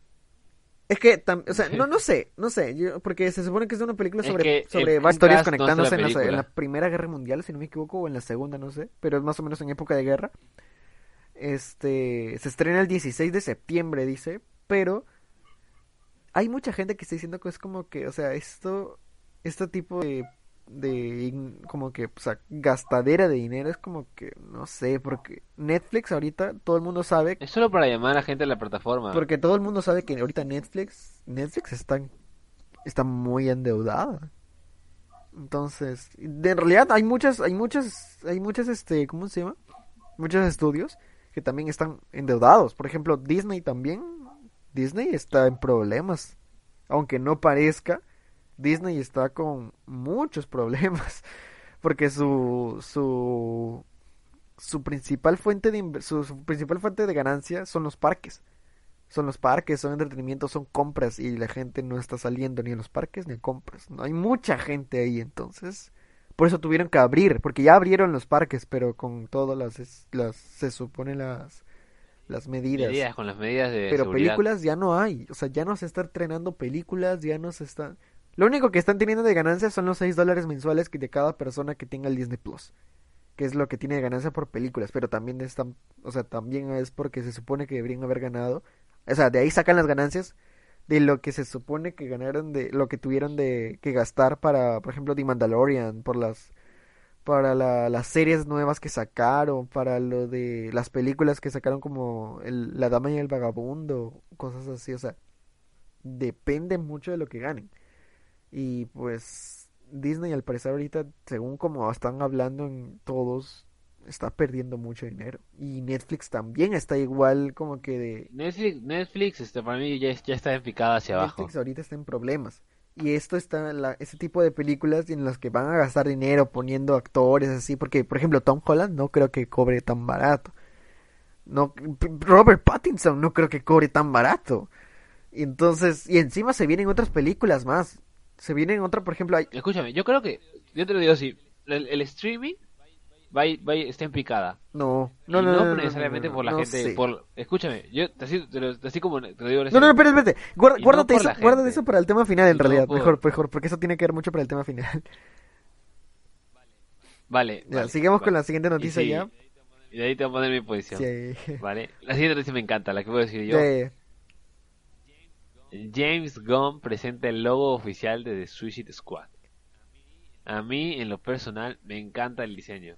Es que, tam- o sea, no, no sé, no sé, yo- porque se supone que es una película Es sobre, que sobre varias historias no conectándose en la, en la Primera Guerra Mundial, si no me equivoco, o en la Segunda, no sé, pero es más o menos en época de guerra. Este, se estrena el 16 de septiembre, dice, pero hay mucha gente que está diciendo que es como que, o sea, esto, este tipo de, de, como que, o sea, gastadera de dinero es como que, no sé, porque Netflix ahorita todo el mundo sabe, Es solo para llamar a la gente a la plataforma. porque todo el mundo sabe que ahorita Netflix, Netflix está, está muy endeudada. Entonces, de- en realidad hay muchas, hay muchas, hay muchas, este, ¿cómo se llama? Muchos estudios que también están endeudados. Por ejemplo, Disney también. Disney está en problemas. Aunque no parezca, Disney está con muchos problemas. Porque su, su, su principal fuente de, su, su principal fuente de ganancia son los parques. Son los parques, son entretenimiento, son compras y la gente no está saliendo ni a los parques ni a compras. No hay mucha gente ahí, entonces por eso tuvieron que abrir, porque ya abrieron los parques, pero con todas las, las se supone las las medidas. medidas, con las medidas de Pero seguridad. películas ya no hay, o sea, ya no se está estrenando películas, ya no se está... Lo único que están teniendo de ganancia son los 6 dólares mensuales que de cada persona que tenga el Disney Plus, que es lo que tiene de ganancia por películas, pero también están, o sea, también es porque se supone que deberían haber ganado, o sea, de ahí sacan las ganancias de lo que se supone que ganaron de lo que tuvieron de que gastar para, por ejemplo, The Mandalorian, por las para la- las series nuevas que sacaron, para lo de las películas que sacaron como el- La Dama y el Vagabundo, cosas así, o sea, depende mucho de lo que ganen. Y pues Disney al parecer ahorita, según como están hablando en todos, está perdiendo mucho dinero. Y Netflix también está igual como que de... Netflix, Netflix este, para mí ya, ya está picada hacia abajo. Netflix ahorita está en problemas. Y esto está, la, ese tipo de películas en las que van a gastar dinero poniendo actores así, porque por ejemplo Tom Holland no creo que cobre tan barato. No, Robert Pattinson no creo que cobre tan barato. Y entonces, y encima se vienen otras películas más. Se vienen otra, por ejemplo, hay, Escúchame, yo creo que, yo te lo digo así, el, el streaming va, va está en picada. no, no, no, no, no, no, necesariamente no, por la gente, sé. por, escúchame, yo te- así, te lo- así como te lo digo en No, no, no, espérate, espérate. Guarda- guárdate eso, guárdate eso para el tema final en realidad, por- mejor, mejor, porque eso tiene que ver mucho para el tema final. Vale, Ya, vale, sigamos con la siguiente Y noticia sí, ya. Y de ahí te voy a poner mi posición. Sí. Vale, la siguiente noticia me encanta, la que voy a decir yo. De- James Gunn presenta el logo oficial de The Suicide Squad. A mí, en lo personal, me encanta el diseño.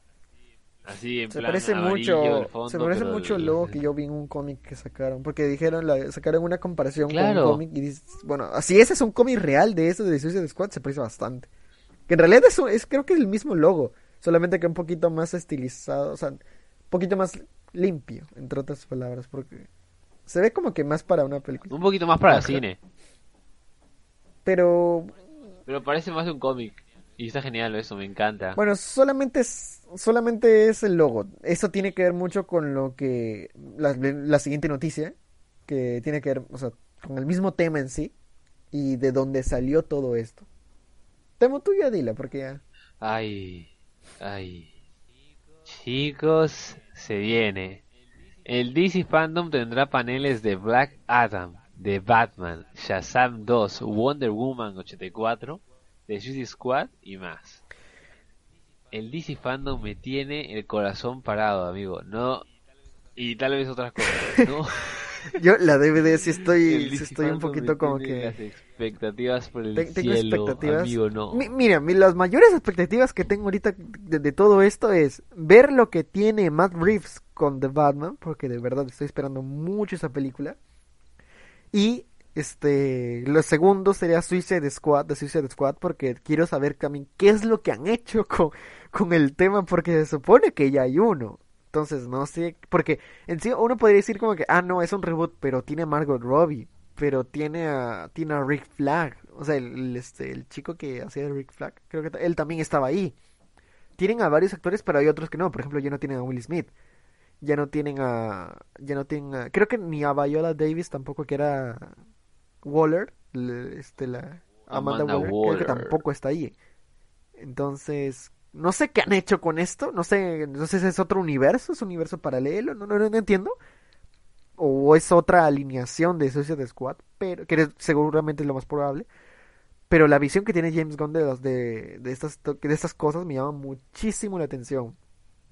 Así, en Se plan parece mucho, fondo, se parece mucho el logo que yo vi en un cómic que sacaron, porque dijeron, la, sacaron una comparación con un cómic y dices, bueno, así ese es un cómic real de eso de Suicide Squad, se parece bastante. Que en realidad es, un- es creo que es el mismo logo, solamente que un poquito más estilizado, o sea, un poquito más limpio, entre otras palabras, porque se ve como que más para una película. Un poquito más para Ajá. cine, Pero pero parece más de un cómic. Y está genial eso, me encanta. Bueno, solamente es, solamente es el logo. Eso tiene que ver mucho con lo que la, la siguiente noticia, que tiene que ver, o sea, con el mismo tema en sí y de dónde salió todo esto. Temo tú ya dila, porque ya. Ay, ay. Chicos, se viene. El DC Fandom tendrá paneles de Black Adam, de Batman, Shazam 2, Wonder Woman 84, de Suicide Squad y más. El DC Fandom me tiene el corazón parado, amigo. No. Y tal vez otras cosas. No. Yo la DVD sí estoy, sí estoy un poquito como que... Las expectativas por el Te- tengo cielo, expectativas. amigo, no. Mi- mira, mi- las mayores expectativas que tengo ahorita de, de todo esto es ver lo que tiene Matt Reeves con The Batman, porque de verdad estoy esperando mucho esa película. Y este, lo segundo sería Suicide Squad, de Suicide Squad, porque quiero saber también qué es lo que han hecho con, con el tema, porque se supone que ya hay uno. Entonces, no sé, porque en sí uno podría decir como que, ah, no, es un reboot, pero tiene a Margot Robbie, pero tiene a, Rick Flag, o sea, el, este, el chico que hacía Rick Flag, creo que él también estaba ahí. Tienen a varios actores, pero hay otros que no, por ejemplo, ya no tienen a Will Smith, ya no tienen a, ya no tienen a, creo que ni a Viola Davis tampoco, que era Waller, le- este, la Amanda, Amanda Waller, creo que tampoco está ahí. Entonces, no sé qué han hecho con esto, no sé, no sé si es otro universo, es un universo paralelo, no, no, no entiendo. O es otra alineación de Suicide Squad, pero que es seguramente lo más probable. Pero la visión que tiene James Gunn de, las- de, de estas, de estas cosas me llama muchísimo la atención.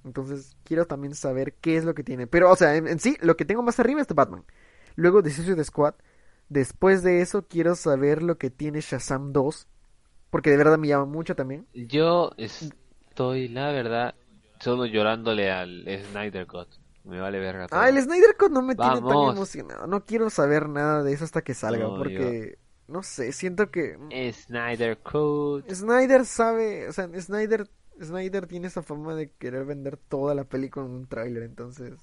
Entonces quiero también saber qué es lo que tiene. Pero, o sea, en, en sí, lo que tengo más arriba es de Batman. Luego de Suicide Squad. Después de eso quiero saber lo que tiene Shazam 2. Porque de verdad me llama mucho también. Yo estoy, la verdad, solo llorándole al Snyder Cut. Me vale verga todo. Ah, el Snyder Cut no me tiene tan emocionado. No quiero saber nada de eso hasta que salga. No, porque, no sé, siento que... Snyder Cut. Snyder sabe, o sea, Snyder, Snyder tiene esa fama de querer vender toda la peli con un tráiler, entonces,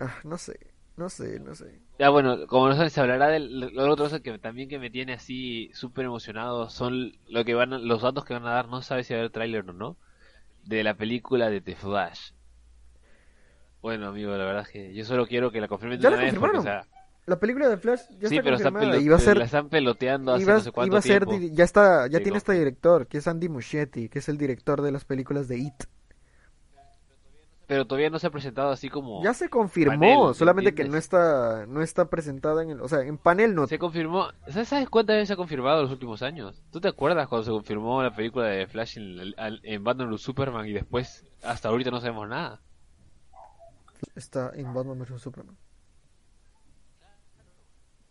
ah, no sé, no sé, no sé. Ya bueno, como no sabes, se hablará del lo otro cosa que también que me tiene así súper emocionado son lo que van los datos que van a dar, no sabes si va a haber tráiler o no, de la película de The Flash. Bueno, amigo, la verdad es que yo solo quiero que la confirmen de una vez porque, o confirmaron. sea, La película de Flash ya sí, está pero confirmada y va a ser, la están peloteando hace iba, no sé cuánto iba a ser, tiempo. ya está, ya Digo. tiene este director, que es Andy Muschietti, que es el director de las películas de It. Pero todavía no se ha presentado así como... Ya se confirmó, panel, solamente que no está, no está presentada en el, o sea, en panel no. Se confirmó. ¿Sabes sabes cuántas veces se ha confirmado en los últimos años? ¿Tú te acuerdas cuando se confirmó la película de Flash en, en Batman vs Superman y después hasta ahorita no sabemos nada? Está en Batman vs Superman.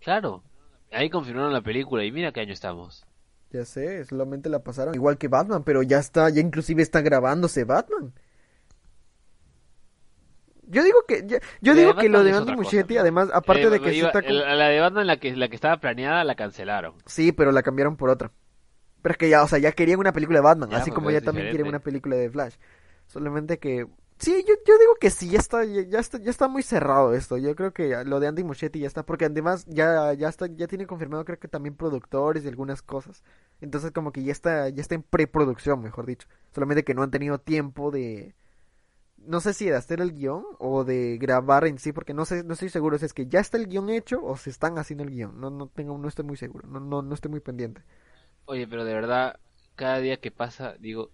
Claro. Ahí confirmaron la película y mira qué año estamos. Ya sé, solamente la pasaron igual que Batman, pero ya está, ya inclusive está grabándose Batman. Yo digo que yo La digo que lo de Andy Muschietti, además, aparte Eh, de que iba- está con- el- la de Batman la que la que estaba planeada la cancelaron. Sí, pero la cambiaron por otra. Pero es que ya, o sea, ya querían una película de Batman, Ya, así como ya también quieren una película de Flash. Solamente que sí, yo, yo digo que sí, ya está, ya, está, ya está muy cerrado esto. Yo creo que lo de Andy Muschietti ya está, porque además ya, ya está, ya tiene confirmado creo que también productores y algunas cosas. Entonces como que ya está, ya está en preproducción, mejor dicho. Solamente que no han tenido tiempo de, no sé si de hacer el guion o de grabar en sí, porque no sé, no estoy seguro si es que ya está el guion hecho o se están haciendo el guion. No, no tengo, no estoy muy seguro, no, no, no estoy muy pendiente. Oye, pero de verdad, cada día que pasa, digo,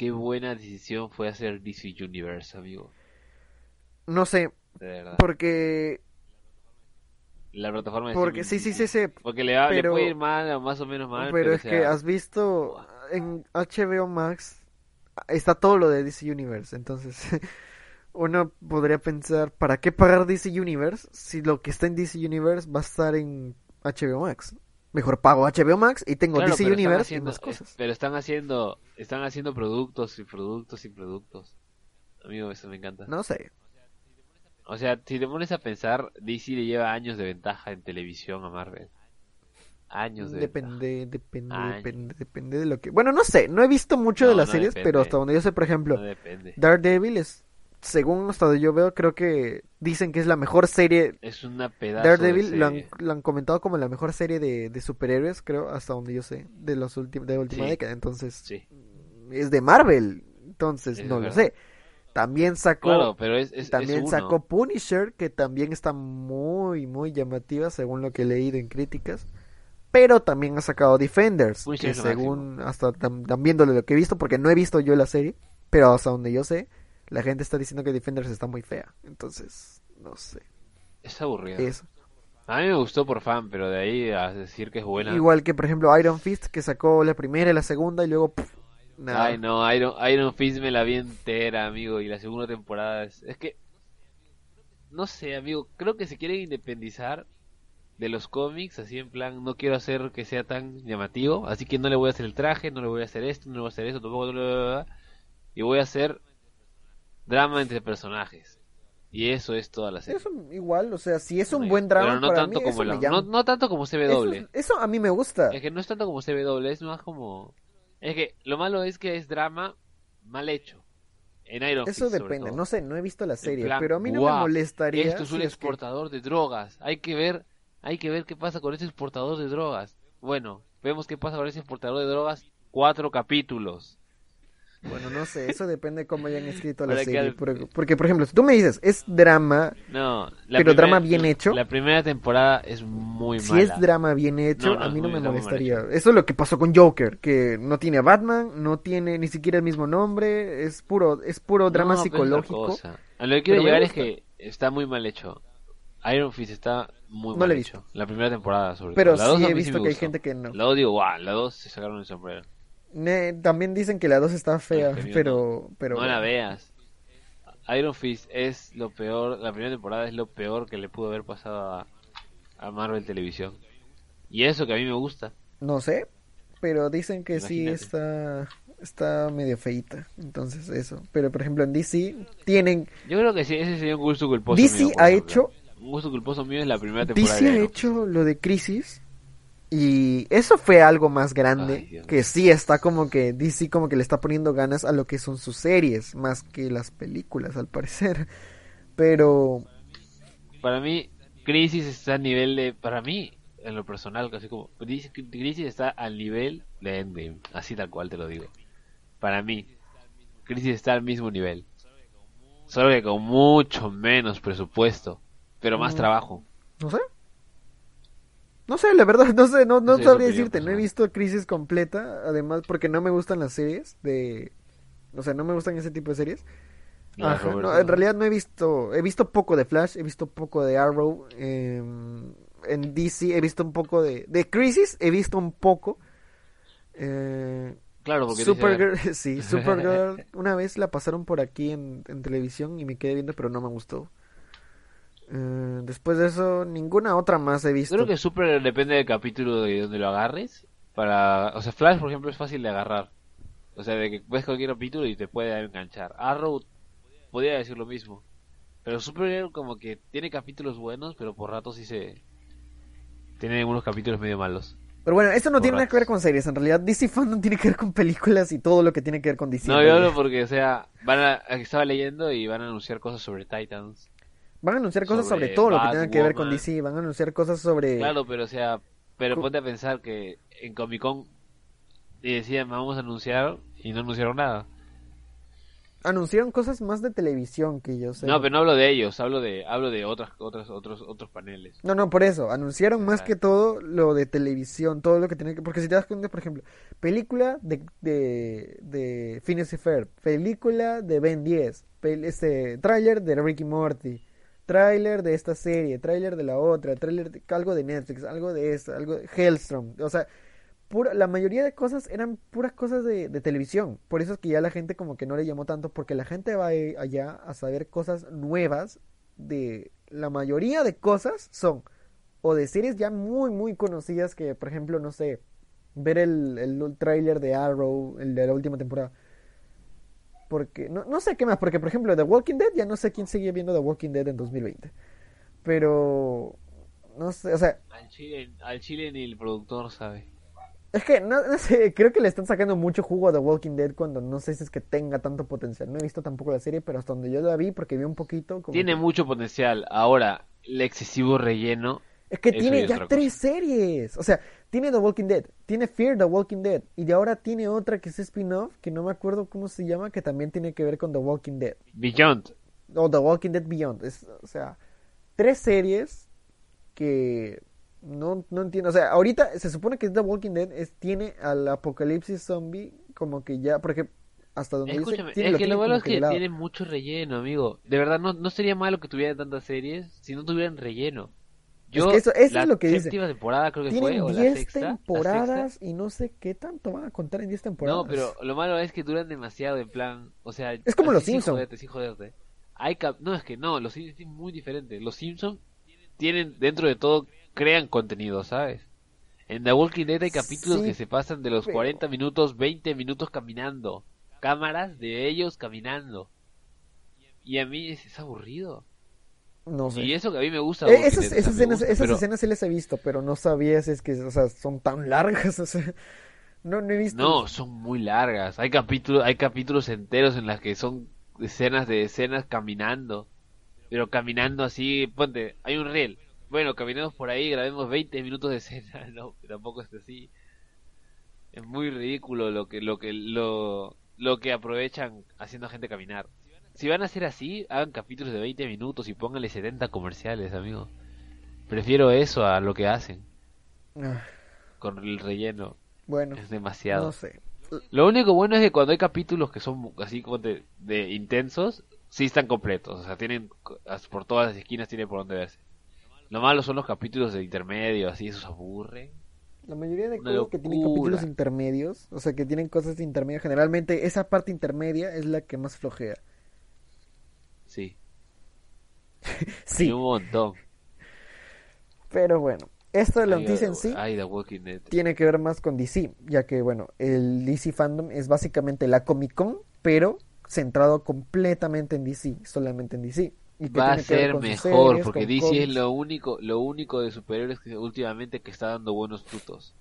qué buena decisión fue hacer DC Universe, amigo. No sé, porque, La plataforma de porque sí, sí, sí, sí, Porque le, va- le pero- puede ir mal o más o menos mal, pero pero, es o que has visto en HBO Max está todo lo de DC Universe, entonces uno podría pensar, ¿para qué pagar DC Universe si lo que está en DC Universe va a estar en HBO Max? Mejor pago HBO Max y tengo Claro, DC Universe y más cosas. eh, Pero están haciendo, están haciendo productos y productos y productos. Amigo, eso me encanta. No sé. O sea, si te pones a pensar, DC le lleva años de ventaja en televisión a Marvel. Años de ventaja. Depende, depende, Años. depende, depende de lo que... Bueno, no sé, no he visto mucho de las no series, depende. pero hasta donde yo sé, por ejemplo, No depende. Daredevil es, según hasta donde yo veo, creo que dicen que es la mejor serie Es una pedazo Daredevil de lo han, lo han comentado como la mejor serie de, de superhéroes, creo, hasta donde yo sé, de los últimos de la última Sí. década. Entonces, Sí, es de Marvel. Entonces, Es no lo sé. También sacó claro, pero es, es, es también sacó Punisher, que también está muy muy llamativa según lo que he leído en críticas. Pero también ha sacado Defenders, Punisher que según hasta tam- también de lo que he visto, porque no he visto yo la serie, pero hasta donde yo sé, la gente está diciendo que Defenders está muy fea. Entonces, no sé. Es aburrido. Eso. A mí me gustó por fan, pero de ahí a decir que es buena. Igual que, por ejemplo, Iron Fist, que sacó la primera y la segunda y luego... pff, nada. Ay, no, Iron, Iron Fist me la vi entera, amigo, y la segunda temporada es... Es que... no sé, amigo, creo que se quieren independizar de los cómics, así en plan, no quiero hacer que sea tan llamativo, así que no le voy a hacer el traje, no le voy a hacer esto, no le voy a hacer eso, tampoco, y voy a hacer drama entre personajes. Y eso es toda la serie. Eso igual, o sea, si es un buen drama Pero no para tanto mí, como la- no, no tanto como CW. Eso, eso a mí me gusta. Es que no es tanto como CW, es más como... Es que lo malo es que es drama mal hecho. En Iron Eso Fist, depende, no sé, no he visto la serie, plan, pero a mí no "Guau, me molestaría. Esto es un si es que- exportador de drogas. Hay que ver, hay que ver qué pasa con ese exportador de drogas. Bueno, vemos qué pasa con ese exportador de drogas. Cuatro capítulos. Bueno, no sé, eso depende cómo hayan escrito la serie. al- Porque, porque, por ejemplo, si tú me dices, es drama, No, Pero drama bien hecho. La primera temporada es muy si mala. es drama bien hecho, No, no, a mí no me molestaría. Eso es lo que pasó con Joker, que no tiene a Batman, no tiene ni siquiera el mismo nombre, es puro, es puro drama pero psicológico. A lo que quiero Pero llegar es que está muy mal hecho. Iron Fist está muy No mal he hecho. La primera temporada, sobre Pero todo. Dos sí he visto que hay gente que no. La 2 digo, guau, la 2 se sacaron el sombrero. Ne- también dicen que la 2 está fea, que a mí pero, pero no la veas. Iron Fist es lo peor, la primera temporada es lo peor que le pudo haber pasado a, a Marvel Televisión. Y eso que a mí me gusta. no sé, pero dicen que sí está está medio feita, entonces eso. Pero por ejemplo en DC tienen Yo creo que sí, ese sería un gusto culposo DC mío, ha ejemplo. hecho Un gusto culposo mío es la primera temporada DC de ha hecho lo de Crisis y eso fue algo más grande Ay, que sí está como que DC como que le está poniendo ganas a lo que son sus series más que las películas al parecer. Pero Para mí, Crisis está a nivel de. Para mí, en lo personal, casi como. Crisis Crisis está al nivel de Endgame. Así tal cual te lo digo. Para mí, Crisis está al mismo nivel. Solo que con mucho menos presupuesto. Pero más Mm. trabajo. no sé. No sé, la verdad, no sé, no, no Sí, sabría decirte, no he visto Crisis completa, además porque no me gustan las series de... O sea, no me gustan ese tipo de series. Ajá, no, en realidad no he visto, he visto poco de Flash, he visto poco de Arrow, em, en DC he visto un poco de, de Crisis, he visto un poco. Eh, Claro, porque dice, Supergirl, sí, Supergirl, una vez la pasaron por aquí en, en televisión y me quedé viendo, pero no me gustó. Eh, después de eso, ninguna otra más he visto. Creo que Super depende del capítulo de donde lo agarres. Para, o sea, Flash, por ejemplo, es fácil de agarrar. O sea, de que ves cualquier capítulo y te puede enganchar. Arrow podría decir lo mismo. Pero Supergirl como que tiene capítulos buenos, pero por rato sí se... Tiene algunos capítulos medio malos. Pero bueno, esto no tiene nada que ver con series. En realidad, DC Fandom tiene que ver con películas y todo lo que tiene que ver con DC. No, yo hablo porque, o sea, van a, estaba leyendo y van a anunciar cosas sobre Titans. Van a anunciar cosas sobre, sobre todo lo que tenga que ver con. DC. Van a anunciar cosas sobre. Claro, pero o sea, pero Co- ponte a pensar que en Comic Con decían vamos a anunciar y no anunciaron nada. Anunciaron cosas más de televisión que yo sé. No, pero no hablo de ellos, hablo de hablo de otras otras otros otros paneles. No, no, por eso. Anunciaron más que todo lo de televisión, todo lo que tenía que... Porque si te das cuenta, por ejemplo, película de, de, de Phineas y Ferb, película de Ben 10, pel- este, tráiler de Ricky Morty, tráiler de esta serie, tráiler de la otra, tráiler de algo de Netflix, algo de esto, algo de Hellstrom. O sea, pura, la mayoría de cosas eran puras cosas de, de televisión. Por eso es que ya la gente como que no le llamó tanto, porque la gente va allá a saber cosas nuevas de la mayoría de cosas son o de series ya muy muy conocidas que por ejemplo no sé ver el, el tráiler de Arrow el de la última temporada porque no, no sé qué más porque por ejemplo The Walking Dead ya no sé quién sigue viendo The Walking Dead en 2020 pero no sé o sea Al Chile, al Chile ni el productor sabe. es que no, no sé creo que le están sacando mucho jugo a The Walking Dead cuando no sé si es que tenga tanto potencial no he visto tampoco la serie pero hasta donde yo la vi porque vi un poquito como Tiene que- mucho potencial. Ahora, el excesivo relleno. Es que tiene ya tres series. O sea, tiene The Walking Dead, tiene Fear the Walking Dead, y de ahora tiene otra que es spin-off, que no me acuerdo cómo se llama, que también tiene que ver con The Walking Dead. Beyond. O The Walking Dead Beyond. Es, o sea, tres series que no, no entiendo. O sea, ahorita se supone que The Walking Dead es, tiene al apocalipsis zombie como que ya, porque hasta donde dice, Escúchame, tiene, es lo que lo malo es que tiene mucho relleno, amigo. De verdad, no, no sería malo que tuvieran tantas series si no tuvieran relleno. Yo, que eso- eso la es lo que dice. séptima temporada creo que Tienen fue, o la 10 sexta, la temporadas y no sé qué tanto van a contar en 10 temporadas. No, pero lo malo es que duran demasiado, en plan, o sea... Es como los sin Simpson. joderte, hay cap- no es que no, los Simpsons es muy diferente. Los Simpsons tienen dentro de todo crean contenido, ¿sabes? En The Walking Dead hay capítulos Sí, que se pasan de los pero- 40 minutos, 20 minutos caminando. Cámaras de ellos caminando. Y a mí es, es aburrido. No sé. Y eso que a mí me gusta. Eh, Walking esas, esas escenas, gusta, esas pero- escenas sí las he visto, pero no sabía si es que, o sea, son tan largas, o sea, no, no he visto. No, son muy largas. Hay capítulos, hay capítulos enteros en las que son escenas de escenas caminando. Pero caminando así, ponte, hay un reel. Bueno, caminemos por ahí, grabemos 20 minutos de escena. No, tampoco es así. Es muy ridículo lo que, lo que, lo, lo que aprovechan haciendo a gente caminar. Si van a hacer así, hagan capítulos de 20 minutos y pónganle 70 comerciales, amigo. Prefiero eso a lo que hacen Ah, con el relleno. bueno, Es demasiado. no sé. Lo único bueno es que cuando hay capítulos que son así como de, de intensos, sí están completos. O sea, tienen por todas las esquinas tiene por donde verse. Lo malo son los capítulos de intermedio, así, esos aburren. La mayoría de cosas que tienen capítulos intermedios, o sea, que tienen cosas intermedias, generalmente esa parte intermedia es la que más flojea. Sí, Sí, un montón. pero bueno, esto de la noticia en sí Ay, tiene que ver más con DC, ya que, bueno, el DC Fandom es básicamente la Comic Con, pero centrado completamente en DC, solamente en DC. Y que Va a ser mejor, series, porque DC es lo único, lo único de superhéroes que últimamente que está dando buenos frutos.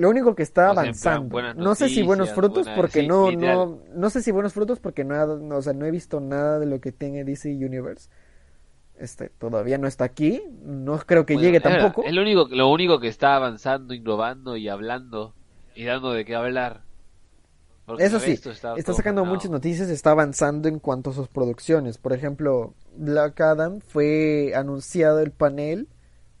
Lo único que está O sea, avanzando. no sé si buenos frutos buena- porque sí, no, no, no sé si buenos frutos porque no, no, o sea, no he visto nada de lo que tiene DC Universe. Este, todavía no está aquí. No creo que Bueno, llegue tampoco. Es lo único, lo único que está avanzando, innovando y hablando y dando de qué hablar. Porque Eso sí, está sacando muchas noticias, está avanzando en cuanto a sus producciones. Por ejemplo, Black Adam fue anunciado el panel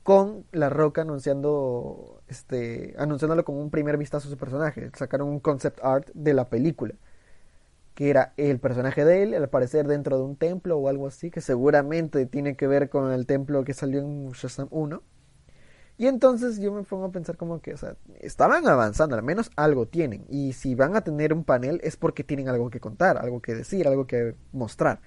con La Roca anunciando, este, anunciándolo como un primer vistazo a su personaje. Sacaron un concept art de la película, que era el personaje de él, al parecer dentro de un templo o algo así, que seguramente tiene que ver con el templo que salió en Shazam 1. Y entonces yo me pongo a pensar como que, o sea, estaban avanzando, al menos algo tienen. Y si van a tener un panel es porque tienen algo que contar, algo que decir, algo que mostrar.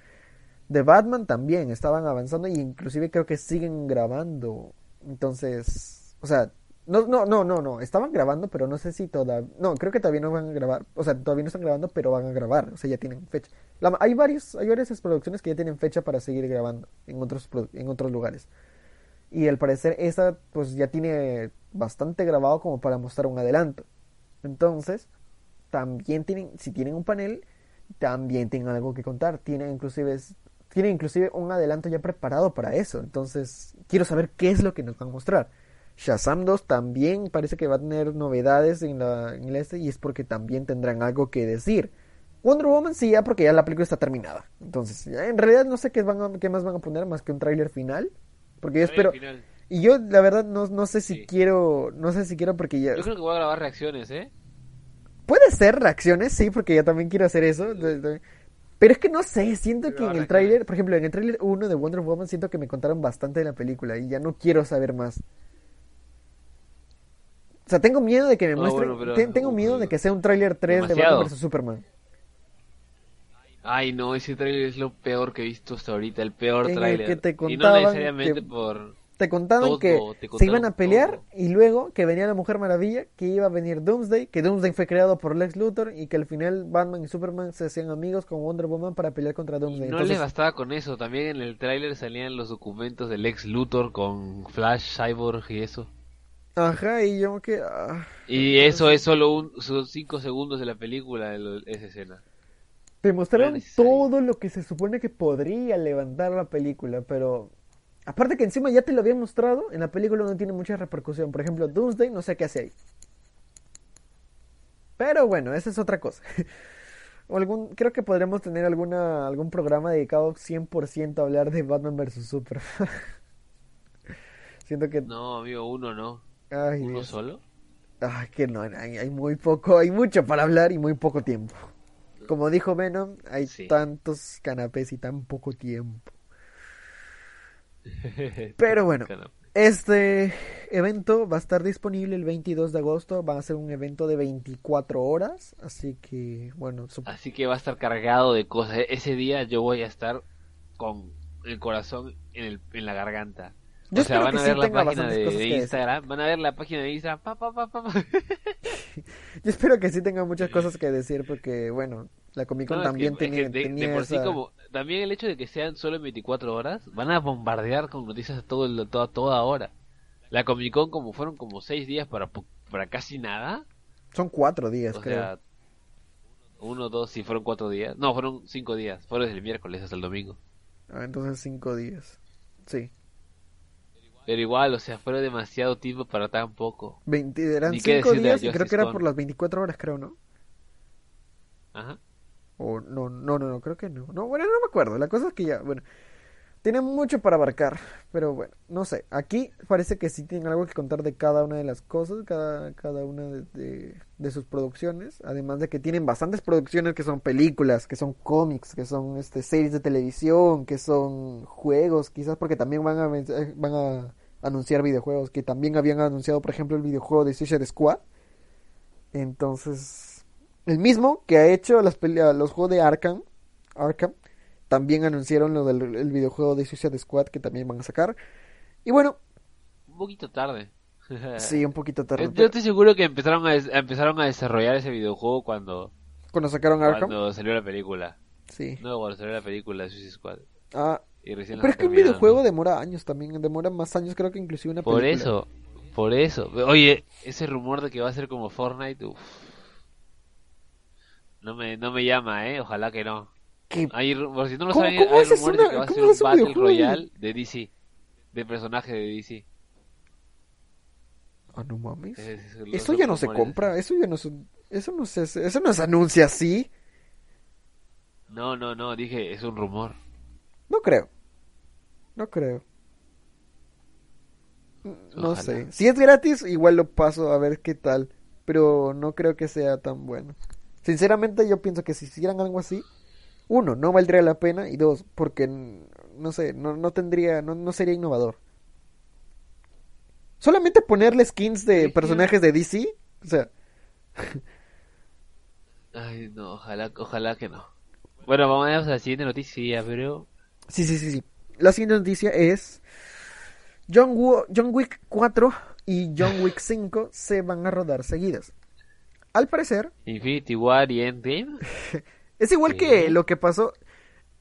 De Batman también estaban avanzando y inclusive creo que siguen grabando. Entonces, o sea, no, no, no, no, no, estaban grabando, pero no sé si todavía, no, creo que todavía no van a grabar, o sea, todavía no están grabando, pero van a grabar, o sea, ya tienen fecha. Hay varios, hay varias producciones que ya tienen fecha para seguir grabando en otros, en otros lugares. Y al parecer esa pues ya tiene bastante grabado como para mostrar un adelanto. Entonces, también tienen, si tienen un panel, también tienen algo que contar. Tienen inclusive, tienen inclusive un adelanto ya preparado para eso. Entonces, quiero saber qué es lo que nos van a mostrar. Shazam 2 también parece que va a tener novedades en la en este y es porque también tendrán algo que decir. Wonder Woman sí, ya porque ya la película está terminada. Entonces, en realidad no sé qué, van a- qué más van a poner más que un tráiler final. Porque yo espero... final. Y yo la verdad no, no sé si Sí. quiero, no sé si quiero porque ya... Yo creo que voy a grabar reacciones, ¿eh? Puede ser reacciones, sí, porque yo también quiero hacer eso. Pero es que no sé, siento Pero que en el tráiler, por ejemplo, en el tráiler 1 de Wonder Woman siento que me contaron bastante de la película y ya no quiero saber más. O sea, tengo miedo de que me No, muestren, bueno, pero- te- tengo miedo de que sea un tráiler 3 de. Batman vs Superman. Ay, no, ese tráiler es lo peor que he visto hasta ahorita, el peor tráiler. que te y no necesariamente que- por... Te contaban Todo, que te se iban a pelear todo. y luego que venía la Mujer Maravilla, que iba a venir Doomsday, que Doomsday fue creado por Lex Luthor y que al final Batman y Superman se hacían amigos con Wonder Woman para pelear contra Y Doomsday. no Entonces, les bastaba con eso, también en el tráiler salían los documentos del ex Luthor con Flash, Cyborg y eso. Ajá, y yo que... ah, Y eso es solo un, son cinco segundos de la película, de lo- esa escena. te mostraron todo lo que se supone que podría levantar la película, pero... Aparte que encima ya te lo habían mostrado, en la película no tiene mucha repercusión. Por ejemplo, Doomsday no sé qué hace ahí. Pero bueno, esa es otra cosa. O algún, creo que podremos tener alguna, algún programa dedicado 100% a hablar de Batman vs. Superman. Siento que... No, amigo, uno no. Ay, ¿Uno Dios. solo? Ay, que no, hay, hay muy poco, hay mucho para hablar y muy poco tiempo. Como dijo Venom, hay Sí. tantos canapés y tan poco tiempo. Pero bueno, este evento va a estar disponible el 22 de agosto. Va a ser un evento de 24 horas. Así que, bueno, Así que va a estar cargado de cosas. E- Ese día yo voy a estar con el corazón en, el, en la garganta. Yo o sea, espero van que a sí ver la tenga página de, de que. Instagram, van a ver la página de Instagram, pa, pa, pa, pa, pa. Yo espero que sí tenga muchas cosas que decir porque, bueno, la Comic Con No, es también que- es tenía, que de, tenía de por sí esa- como también el hecho de que sean solo en 24 horas van a bombardear con noticias a todo el, toda, toda hora la Comic Con como fueron como 6 días para para casi nada Son cuatro días, o creo. sea uno dos si fueron 4 días no fueron 5 días fueron desde el miércoles hasta el domingo Ah, entonces cinco días. Sí. Pero igual o sea fueron demasiado tiempo para tan poco 20, eran Ni qué cinco decir de días y creo que era por las 24 horas, creo, ¿no? ajá O no, no, no, no, creo que no. No, bueno, no me acuerdo. La cosa es que ya, bueno, tiene mucho para abarcar, pero bueno, no sé. Aquí parece que sí tienen algo que contar de cada una de las cosas, cada, cada una de, sus producciones. Además de que tienen bastantes producciones que son películas, que son cómics, que son este, series de televisión, que son juegos, quizás porque también van a, van a anunciar videojuegos, que también habían anunciado, por ejemplo, el videojuego de Suicide Squad. Entonces, el mismo que ha hecho las los juegos de Arkham, Arkham, también anunciaron lo del el videojuego de Suicide Squad que también van a sacar. Y bueno, un poquito tarde sí, un poquito tarde. yo estoy seguro que empezaron a empezaron a desarrollar ese videojuego cuando Cuando sacaron Arkham, cuando salió la película sí. no cuando salió la película de Suicide Squad Ah, y recién pero es que un videojuego demora años también, demora más años creo que inclusive una Por película. eso, por eso. Oye, ese rumor de que va a ser como Fortnite, uf. No me, no me llama, eh. Ojalá que no. ¿Qué? Hay, por si no ¿Cómo- saben, cómo hay rumores una- de que va a ser un Battle videojuego de- Royale de DC. De personaje de DC. Ah, no mames. Ese- los- Eso ya no se compra, eso ya no se, eso no se, eso no se anuncia así. No, no, no, dije, es un rumor. No creo. No creo. No Ojalá. sé. Si es gratis, igual lo paso a ver qué tal. Pero no creo que sea tan bueno. Sinceramente, yo pienso que si hicieran algo así, uno, no valdría la pena. Y dos, porque no sé, no, no tendría, no, no sería innovador. Solamente ponerle skins de personajes de DC. O sea, Ay, no, ojalá, ojalá que no. Bueno, vamos a la siguiente noticia, pero... Sí, sí, sí, sí. La siguiente noticia es John, Wo- John Wick 4 y John Wick 5 se van a rodar seguidas. Al parecer, Infinity War y Endgame. es igual Sí. que lo que pasó.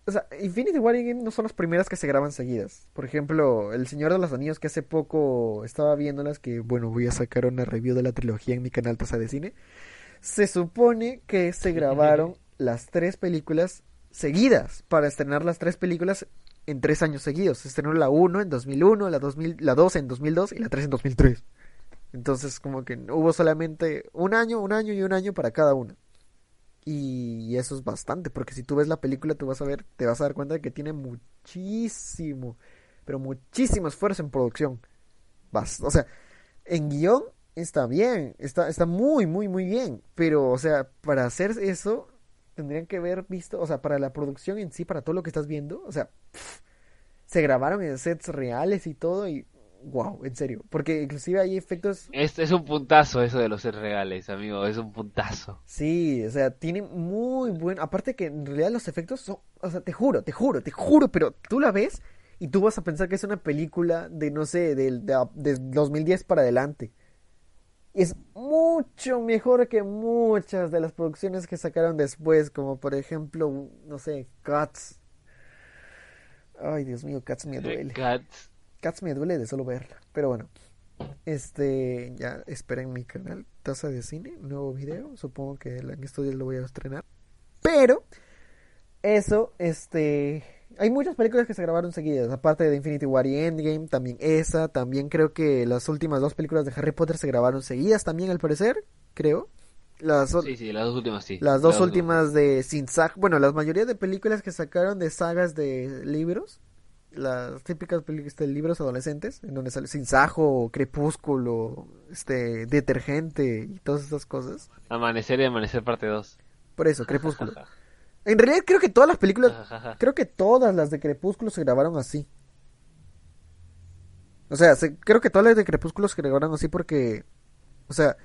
O sea, Infinity War y Endgame no son las primeras que se graban seguidas. Por ejemplo, El Señor de los Anillos, que hace poco estaba viéndolas, que bueno, voy a sacar una review de la trilogía en mi canal Taza de Cine. Se supone que se grabaron las tres películas seguidas para estrenar las tres películas en tres años seguidos. Se estrenó la 1 en 2001, la, 2000, la 2 en 2002 y la 3 en 2003. Entonces, como que hubo solamente un año, un año y un año para cada una. Y eso es bastante, porque si tú ves la película, tú vas a ver, te vas a dar cuenta de que tiene muchísimo, pero muchísimo esfuerzo en producción. Bas- o sea, en guion está bien, está, está muy, muy, muy bien. Pero, o sea, para hacer eso, tendrían que haber visto, o sea, para la producción en sí, para todo lo que estás viendo, o sea, se grabaron en sets reales y todo, y wow, en serio. Porque inclusive hay efectos Es, es un puntazo eso de los ser reales, amigo. Es un puntazo. Sí, o sea, tiene muy buen... Aparte que en realidad los efectos son... O sea, te juro, te juro, te juro, pero tú la ves y tú vas a pensar que es una película de, no sé, del de, de 2010 para adelante. Y es mucho mejor que muchas de las producciones que sacaron después, como por ejemplo, no sé, Cats. Ay, Dios mío, Cats me duele. Cats. Cats me duele de solo verla. Pero bueno. Este, ya esperen mi canal Taza de Cine, nuevo video. Supongo que en estos días lo voy a estrenar. Pero, eso, este. Hay muchas películas que se grabaron seguidas. Aparte de Infinity War y Endgame, también esa. También creo que las últimas dos películas de Harry Potter se grabaron seguidas también, al parecer. Creo. Las, Sí, sí, las dos últimas sí. las dos últimas de Sin Sag, bueno, la mayoría de películas que sacaron de sagas de libros, las típicas películas de libros adolescentes, en donde sale Sin Sajo, Crepúsculo, este, Detergente y todas esas cosas. Amanecer y Amanecer parte 2. Por eso, Crepúsculo. En realidad creo que todas las películas, creo que todas las de Crepúsculo se grabaron así. O sea, se- creo que todas las de Crepúsculo se grabaron así porque, o sea,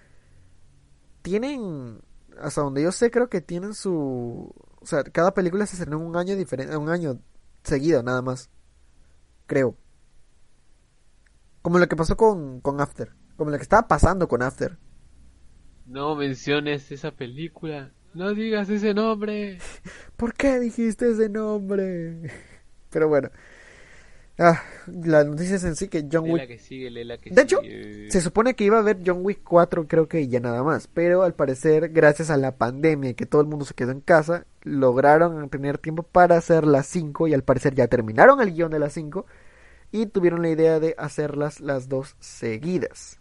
tienen, hasta donde yo sé, creo que tienen su, o sea, cada película se estrenó en un año diferente, un año seguido, nada más. Creo. Como lo que pasó con, con After. Como lo que estaba pasando con After. No menciones esa película. No digas ese nombre. ¿Por qué dijiste ese nombre? Pero bueno. Ah, la noticia es en sí que John Wick... que sigue, lee la que De hecho, sigue. Se supone que iba a haber John Wick 4, creo que ya nada más. Pero al parecer, gracias a la pandemia y que todo el mundo se quedó en casa, lograron tener tiempo para hacer las 5 y al parecer ya terminaron el guion de las 5 y tuvieron la idea de hacerlas las dos seguidas.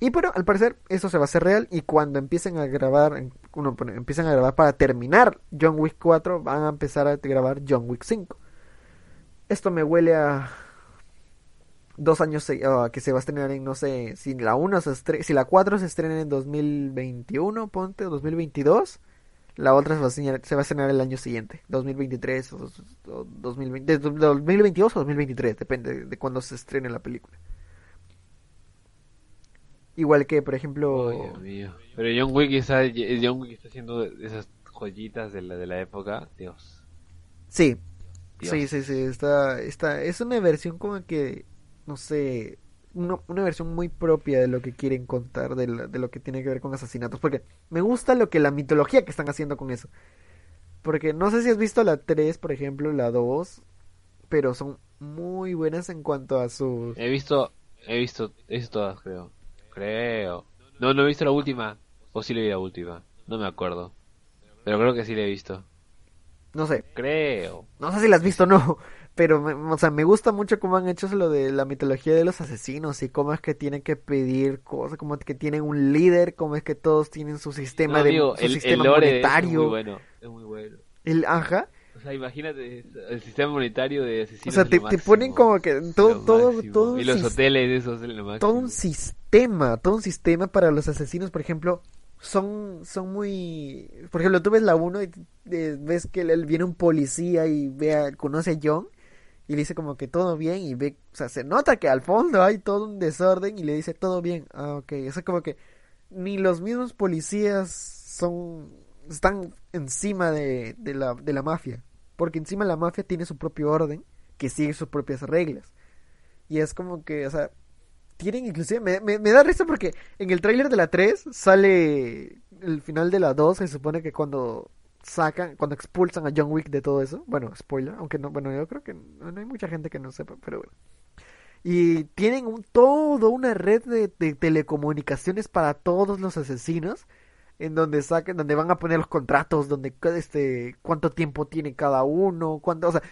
Y pero al parecer eso se va a hacer real y cuando empiecen a grabar, uno empiezan a grabar para terminar John Wick 4, van a empezar a grabar John Wick 5. Esto me huele a dos años que se va a estrenar en, no sé, si la 1 se estre- si la 4 se estrena en 2021, ponte, o 2022, la otra se va a estrenar, se va a estrenar el año siguiente, 2023 o, o 2020, de 2022 o 2023, depende de cuándo se estrene la película. Igual que, por ejemplo, Oh, Dios mío. Pero John Wick está, John Wick está haciendo de esas joyitas de la, de la época. Dios. sí, Dios. sí, sí, sí, está, está, es una versión como que, no sé, una, una versión muy propia de lo que quieren contar, de, la- de lo que tiene que ver con asesinatos, porque me gusta lo que la mitología que están haciendo con eso. Porque no sé si has visto la 3, por ejemplo, la 2, pero son muy buenas en cuanto a sus... He visto, he visto, he visto todas, creo. Creo. No, no he visto la última. O sí le vi la última. No me acuerdo. Pero creo que sí la he visto. No sé, Creo. no sé si la has visto o no, pero me, o sea, me gusta mucho cómo han hecho lo de la mitología de los asesinos y cómo es que tienen que pedir cosas, cómo es que tienen un líder, cómo es que todos tienen su sistema No, de su el, sistema el es monetario, muy bueno. Es muy bueno. el ajá, O sea, imagínate el sistema monetario de o asesinos. sea, es te, te ponen como que todo todo Y los hoteles esos es lo máximo. todo un sistema, todo un sistema para los asesinos, por ejemplo, son, son muy... Por ejemplo, tú ves la 1 y eh, ves que él- viene un policía y ve conoce a John y le dice como que todo bien y ve, o sea, se nota que al fondo hay todo un desorden y le dice todo bien. Ah, ok, eso como que ni los mismos policías son... están encima de, de la, de la mafia, porque encima la mafia tiene su propio orden que sigue sus propias reglas. Y es como que, o sea, tienen inclusive, me, me, da risa porque en el tráiler de la 3 sale el final de la 2, se supone que cuando sacan, cuando expulsan a John Wick de todo eso, bueno, spoiler, aunque no, bueno, yo creo que no, hay mucha gente que no sepa, pero bueno. Y tienen un, todo una red de, telecomunicaciones para todos los asesinos, en donde sacan, donde van a poner los contratos, donde este, cuánto tiempo tiene cada uno, cuánto, o sea,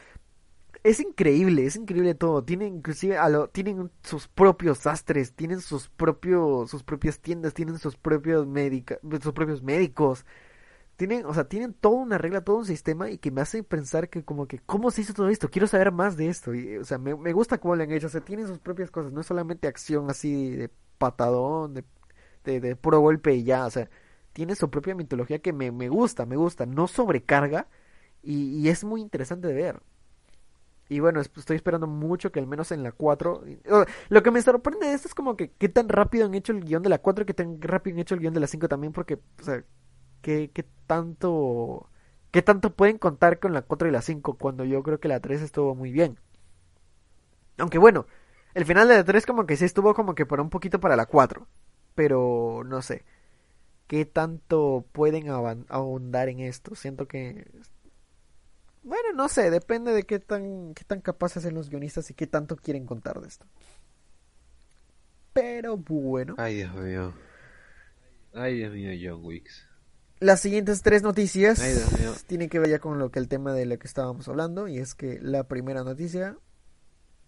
es increíble, es increíble todo. Tienen inclusive a lo, tienen sus propios sastres, tienen sus propios, sus propias tiendas, tienen sus propios médica, sus propios médicos. Tienen, o sea, tienen toda una regla, todo un sistema y que me hace pensar que como que, ¿cómo se hizo todo esto? Quiero saber más de esto. Y, o sea, me, me gusta cómo lo han hecho. O sea, tienen sus propias cosas, no es solamente acción así de patadón, de, de, de puro golpe y ya. O sea, tiene su propia mitología que me, me gusta, me gusta. No sobrecarga y, y es muy interesante de ver. Y bueno, es- estoy esperando mucho que al menos en la 4... o- Lo que me sorprende de esto es como que qué tan rápido han hecho el guion de la 4 y qué tan rápido han hecho el guion de la 5 también, porque, o sea, qué, qué tanto... ¿Qué tanto pueden contar con la 4 y la 5 cuando yo creo que la 3 estuvo muy bien? Aunque bueno, el final de la 3 como que sí estuvo como que para un poquito para la 4. Pero no sé. ¿Qué tanto pueden ahondar en esto? Siento que bueno, no sé, depende de qué tan, qué tan capaces son los guionistas y qué tanto quieren contar de esto. Pero bueno, Ay, Dios mío. Ay, Dios mío, John Wicks. las siguientes tres noticias Ay, Dios mío. tienen que ver ya con lo que el tema de lo que estábamos hablando y es que la primera noticia,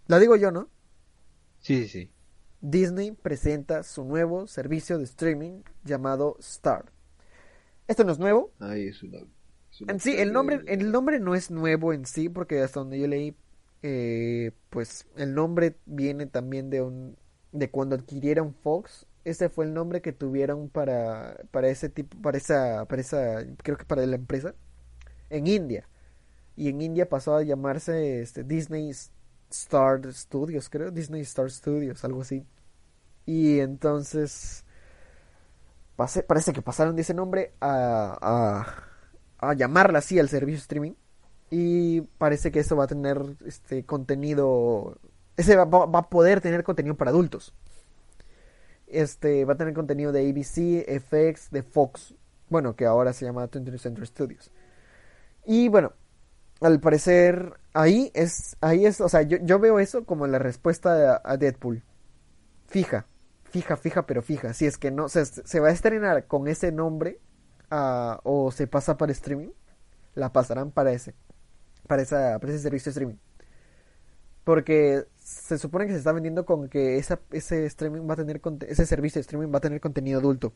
la digo yo, ¿no? Sí, sí, sí. Disney presenta su nuevo servicio de streaming llamado Star. Esto no es nuevo, Ay, es una... En sí, el nombre, el nombre no es nuevo en sí, porque hasta donde yo leí, eh, pues el nombre viene también de un, de cuando adquirieron Fox. Ese fue el nombre que tuvieron para, para ese tipo, para esa, para esa, creo que para la empresa, en India. Y en India pasó a llamarse este, Disney Star Studios, creo, Disney Star Studios, algo así. Y entonces, pase- parece que pasaron de ese nombre a, a, llamarla así al servicio streaming. Y parece que eso va a tener este contenido. Ese va, va a poder tener contenido para adultos. Este va a tener contenido de ABC, FX, de Fox. Bueno, que ahora se llama 20th Century Studios. Y bueno, al parecer ahí es, ahí es, o sea, yo, yo veo eso como la respuesta a, a Deadpool. Fija, fija, fija, pero fija. Si es que no, se, se va a estrenar con ese nombre uh, o se pasa para streaming, la pasarán para ese, para, esa, para ese servicio de streaming. Porque se supone que se está vendiendo con que esa, ese streaming va a tener ese servicio de streaming va a tener contenido adulto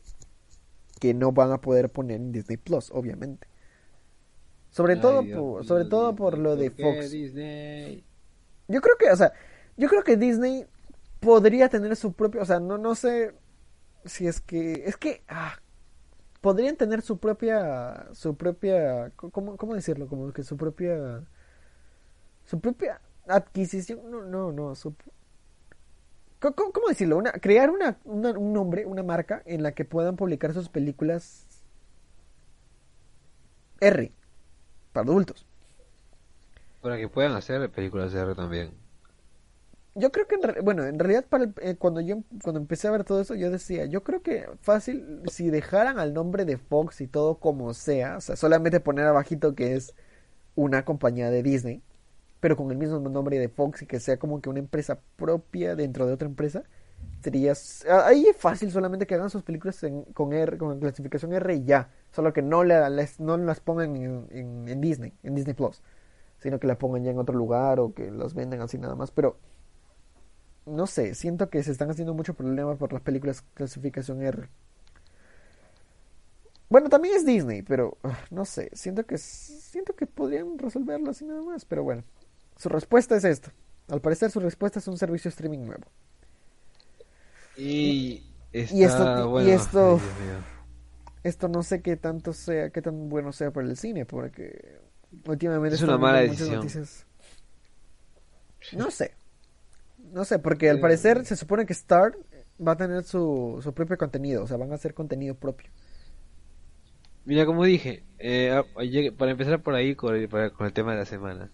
que no van a poder poner en Disney Plus, obviamente. Sobre Ay, todo Dios, por, sobre Dios, todo por lo de Fox. Disney? Yo creo que, o sea, yo creo que Disney podría tener su propio, o sea, no no sé si es que es que ah, podrían tener su propia su propia cómo decirlo, como que su propia su propia adquisición, no no no, su ¿Cómo, ¿Cómo, decirlo? Una, crear una, una, un nombre, una marca en la que puedan publicar sus películas R para adultos. Para que puedan hacer películas R también. Yo creo que, en, bueno, en realidad para el, eh, cuando yo cuando empecé a ver todo eso, yo decía, yo creo que fácil, si dejaran al nombre de Fox y todo como sea, o sea, solamente poner abajito que es una compañía de Disney, pero con el mismo nombre de Fox y que sea como que una empresa propia dentro de otra empresa, sería ahí es fácil solamente que hagan sus películas en, con R con clasificación R y ya solo que no, la, les, no las pongan en, Disney en Disney Plus sino que la pongan ya en otro lugar o que las venden así nada más pero no sé siento que se están haciendo mucho problema por las películas clasificación R. Bueno también es Disney pero uh, no sé siento que siento que podrían resolverlo así nada más pero bueno. Su respuesta es esto. Al parecer su respuesta es un servicio streaming nuevo. Y, está, y esto, bueno, y esto, esto no sé qué tanto sea, qué tan bueno sea para el cine, porque últimamente es una mala decisión. Noticias... No sé, no sé, porque al parecer se supone que Star va a tener su, su propio contenido, o sea, van a hacer contenido propio. Mira, como dije, eh, para empezar por ahí con el, con el tema de la semana,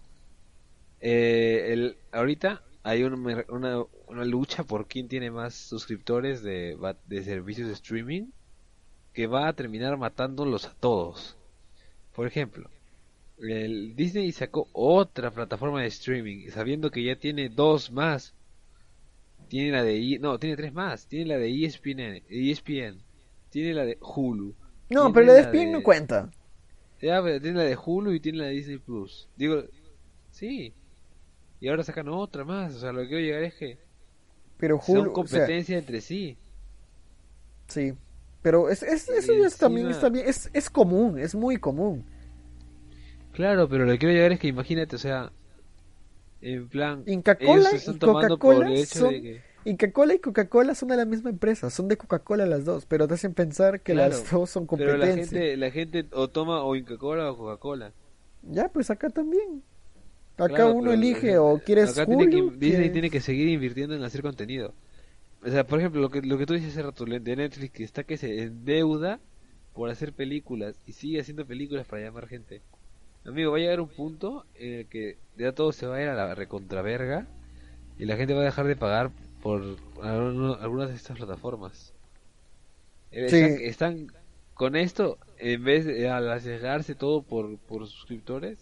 eh, el, ahorita hay una, una, una, lucha por quién tiene más suscriptores de, de servicios de streaming que va a terminar matándolos a todos. Por ejemplo, el Disney sacó otra plataforma de streaming sabiendo que ya tiene dos más. Tiene la de no, tiene tres más. Tiene la de ESPN, ESPN. Tiene la de Hulu. No, pero la de ESPN no cuenta. Ya, pero tiene la de Hulu y tiene la de Disney Plus. Digo, sí, y ahora sacan otra más. O sea, lo que quiero llegar es que pero Hulu, son competencia o sea, entre sí. Sí, pero es, es eso Y ya es, también, es, también es, es común, es muy común. Claro, pero lo que quiero llegar es que imagínate, o sea, en plan, Inca Cola y están Coca-Cola son- que, Inca Cola y Coca-Cola son de la misma empresa, son de Coca-Cola las dos, pero te hacen pensar que Claro, las dos son pero la competencia. gente, la gente o toma o Coca-Cola o Coca-Cola. Ya, pues acá también. Acá Claro, uno elige o quieres acá tiene que- Hulu, Disney quieres- tiene que seguir invirtiendo en hacer contenido. O sea, por ejemplo, lo que lo que tú dices hace rato de Netflix que está que se endeuda por hacer películas y sigue haciendo películas para llamar gente. Amigo, va a llegar un punto en el que ya todo se va a ir a la recontraverga y la gente va a dejar de pagar por algunas de estas plataformas. Eh, Sí. Están, están con esto, en vez de al arriesgarse todo por, por suscriptores,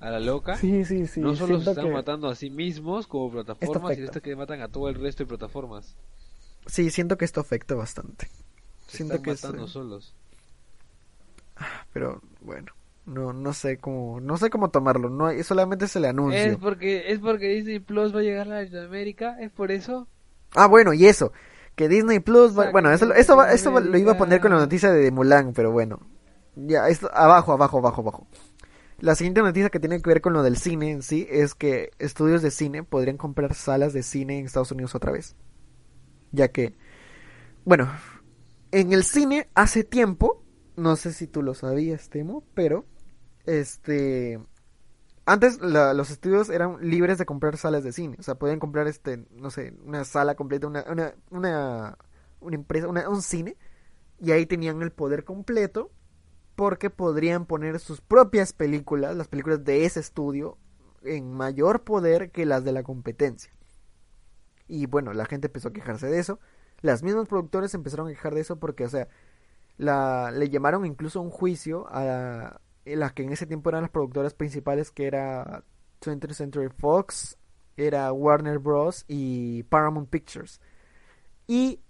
a la loca, Sí, sí, sí. no solo se están que- matando a sí mismos como plataformas, afecta. sino hasta que matan a todo el resto de plataformas. Sí, siento que esto afecta bastante. Se Siento están que es, matando eh, solos. pero bueno, no no sé cómo no sé cómo tomarlo, no hay- solamente es el anuncio. Es porque, es porque Disney Plus va a llegar a Latinoamérica, es por eso. Ah, bueno, y eso, que Disney Plus, va- bueno, eso, eso, va- eso lo iba a poner con la noticia de Mulan, pero bueno. Ya, esto, abajo, abajo, abajo, abajo. La siguiente noticia que tiene que ver con lo del cine en sí es que estudios de cine podrían comprar salas de cine en Estados Unidos otra vez. Ya que, bueno, en el cine hace tiempo, no sé si tú lo sabías, Temo, pero, este, antes los estudios eran libres de comprar salas de cine, o sea, podían comprar, este, no sé, una sala completa, una, una, una, una empresa, una- un cine, y ahí tenían el poder completo porque podrían poner sus propias películas, las películas de ese estudio, en mayor poder que las de la competencia. Y bueno, la gente empezó a quejarse de eso. Las mismas productores empezaron a quejar de eso porque, o sea, la, le llamaron incluso un juicio a las que en ese tiempo eran las productoras principales, que era 20th Century Fox, era Warner Bros. y Paramount Pictures. Y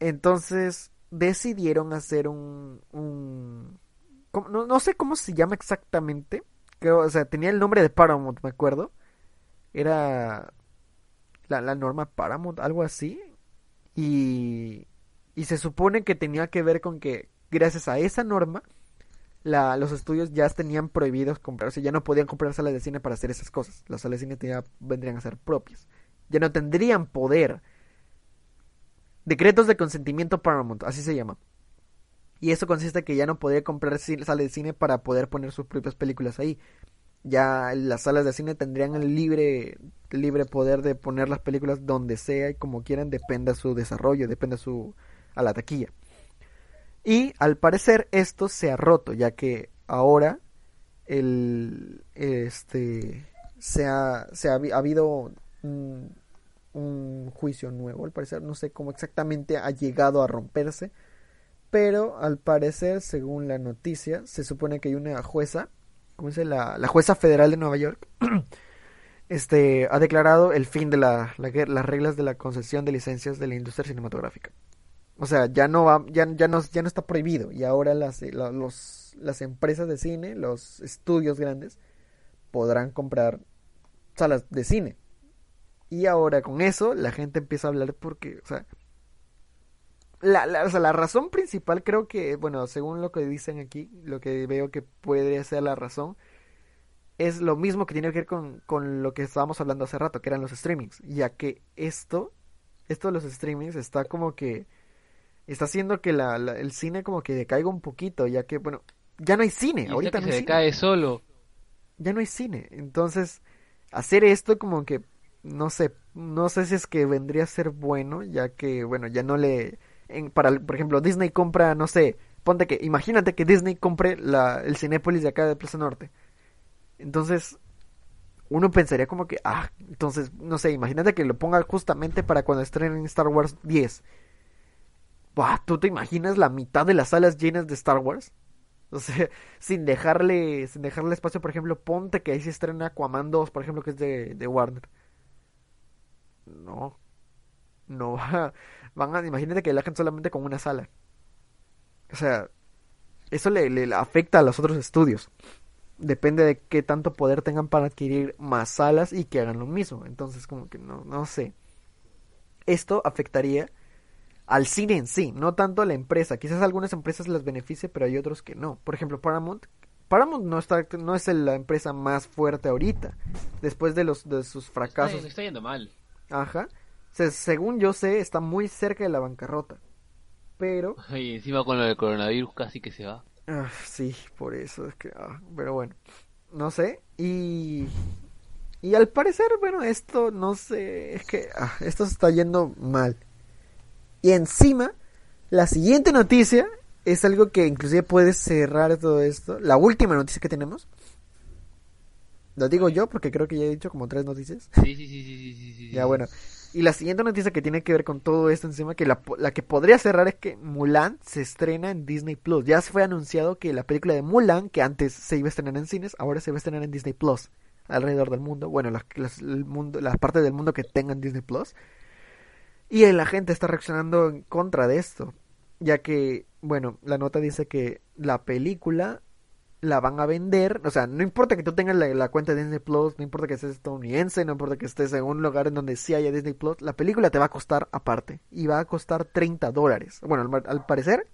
entonces decidieron hacer un... un no, no, sé cómo se llama exactamente. Creo, o sea, tenía el nombre de Paramount, me acuerdo. Era la, la norma Paramount, algo así. Y, y se supone que tenía que ver con que gracias a esa norma la, los estudios ya tenían prohibidos comprarse, ya no podían comprar salas de cine para hacer esas cosas. Las salas de cine ya vendrían a ser propias. Ya no tendrían poder. Decretos de consentimiento Paramount, así se llama. Y eso consiste en que ya no podía comprar salas de cine para poder poner sus propias películas ahí. Ya las salas de cine tendrían el libre, libre poder de poner las películas donde sea y como quieran, dependa su desarrollo, dependa su a la taquilla. Y al parecer esto se ha roto, ya que ahora este se ha, se ha, habido un, juicio nuevo, al parecer no sé cómo exactamente ha llegado a romperse, pero al parecer, según la noticia, se supone que hay una jueza, ¿cómo se la, la jueza federal de Nueva York, este ha declarado el fin de la, las reglas de la concesión de licencias de la industria cinematográfica. O sea, ya no va, ya, ya no, ya no está prohibido. Y ahora las, eh, los, las empresas de cine, los estudios grandes, podrán comprar salas de cine. Y ahora con eso la gente empieza a hablar porque, o sea, la, la, o sea, la razón principal creo que, bueno, según lo que dicen aquí, lo que veo que puede ser la razón, es lo mismo que tiene que ver con, con lo que estábamos hablando hace rato, que eran los streamings. Ya que esto, esto de los streamings está como que está haciendo que la, el cine como que decaiga un poquito, ya que, bueno, ya no hay cine, ahorita no se decae solo. Ya no hay cine, entonces hacer esto como que no sé, no sé si es que vendría a ser bueno, ya que, bueno, ya no le en, para por ejemplo, Disney compra, no sé, ponte que imagínate que Disney compre la el Cinépolis de acá de Plaza Norte. Entonces, uno pensaría como que, ah, entonces, no sé, imagínate que lo ponga justamente para cuando estrenen Star Wars 10 ¿tú te imaginas la mitad de las salas llenas de Star Wars? O sea, sin dejarle, sin dejarle espacio, por ejemplo, ponte que ahí se estrena Aquaman 2, por ejemplo, que es de, de Warner. No. No va. A, imagínate que gente solamente con una sala. O sea, eso le, le, afecta a los otros estudios. Depende de qué tanto poder tengan para adquirir más salas y que hagan lo mismo. Entonces, como que no, no sé. Esto afectaría al cine en sí, no tanto a la empresa. Quizás algunas empresas les beneficie, pero hay otros que no. Por ejemplo, Paramount. Paramount no está no es la empresa más fuerte ahorita. Después de los de sus fracasos. Está, está yendo mal. Ajá. según yo sé, está muy cerca de la bancarrota. Pero y encima con lo del coronavirus casi que se va. Ah, sí, por eso es que ah, pero bueno, no sé y y al parecer, bueno, esto no sé, es que ah, esto se está yendo mal. Y encima, la siguiente noticia es algo que inclusive puede cerrar todo esto. La última noticia que tenemos. Lo digo yo porque creo que ya he dicho como tres noticias. Sí, sí, sí, sí, sí, sí, Ya bueno. Y la siguiente noticia que tiene que ver con todo esto encima, que la, la que podría cerrar es que Mulan se estrena en Disney Plus. Ya se fue anunciado que la película de Mulan, que antes se iba a estrenar en cines, ahora se va a estrenar en Disney Plus. Alrededor del mundo. Bueno, las, las, el mundo, las partes del mundo que tengan Disney Plus. Y la gente está reaccionando en contra de esto, ya que, bueno, la nota dice que la película la van a vender, o sea, no importa que tú tengas la, cuenta de Disney Plus, no importa que estés estadounidense, no importa que estés en un lugar en donde sí haya Disney Plus, la película te va a costar aparte y va a costar 30 dólares. Bueno, al, parecer,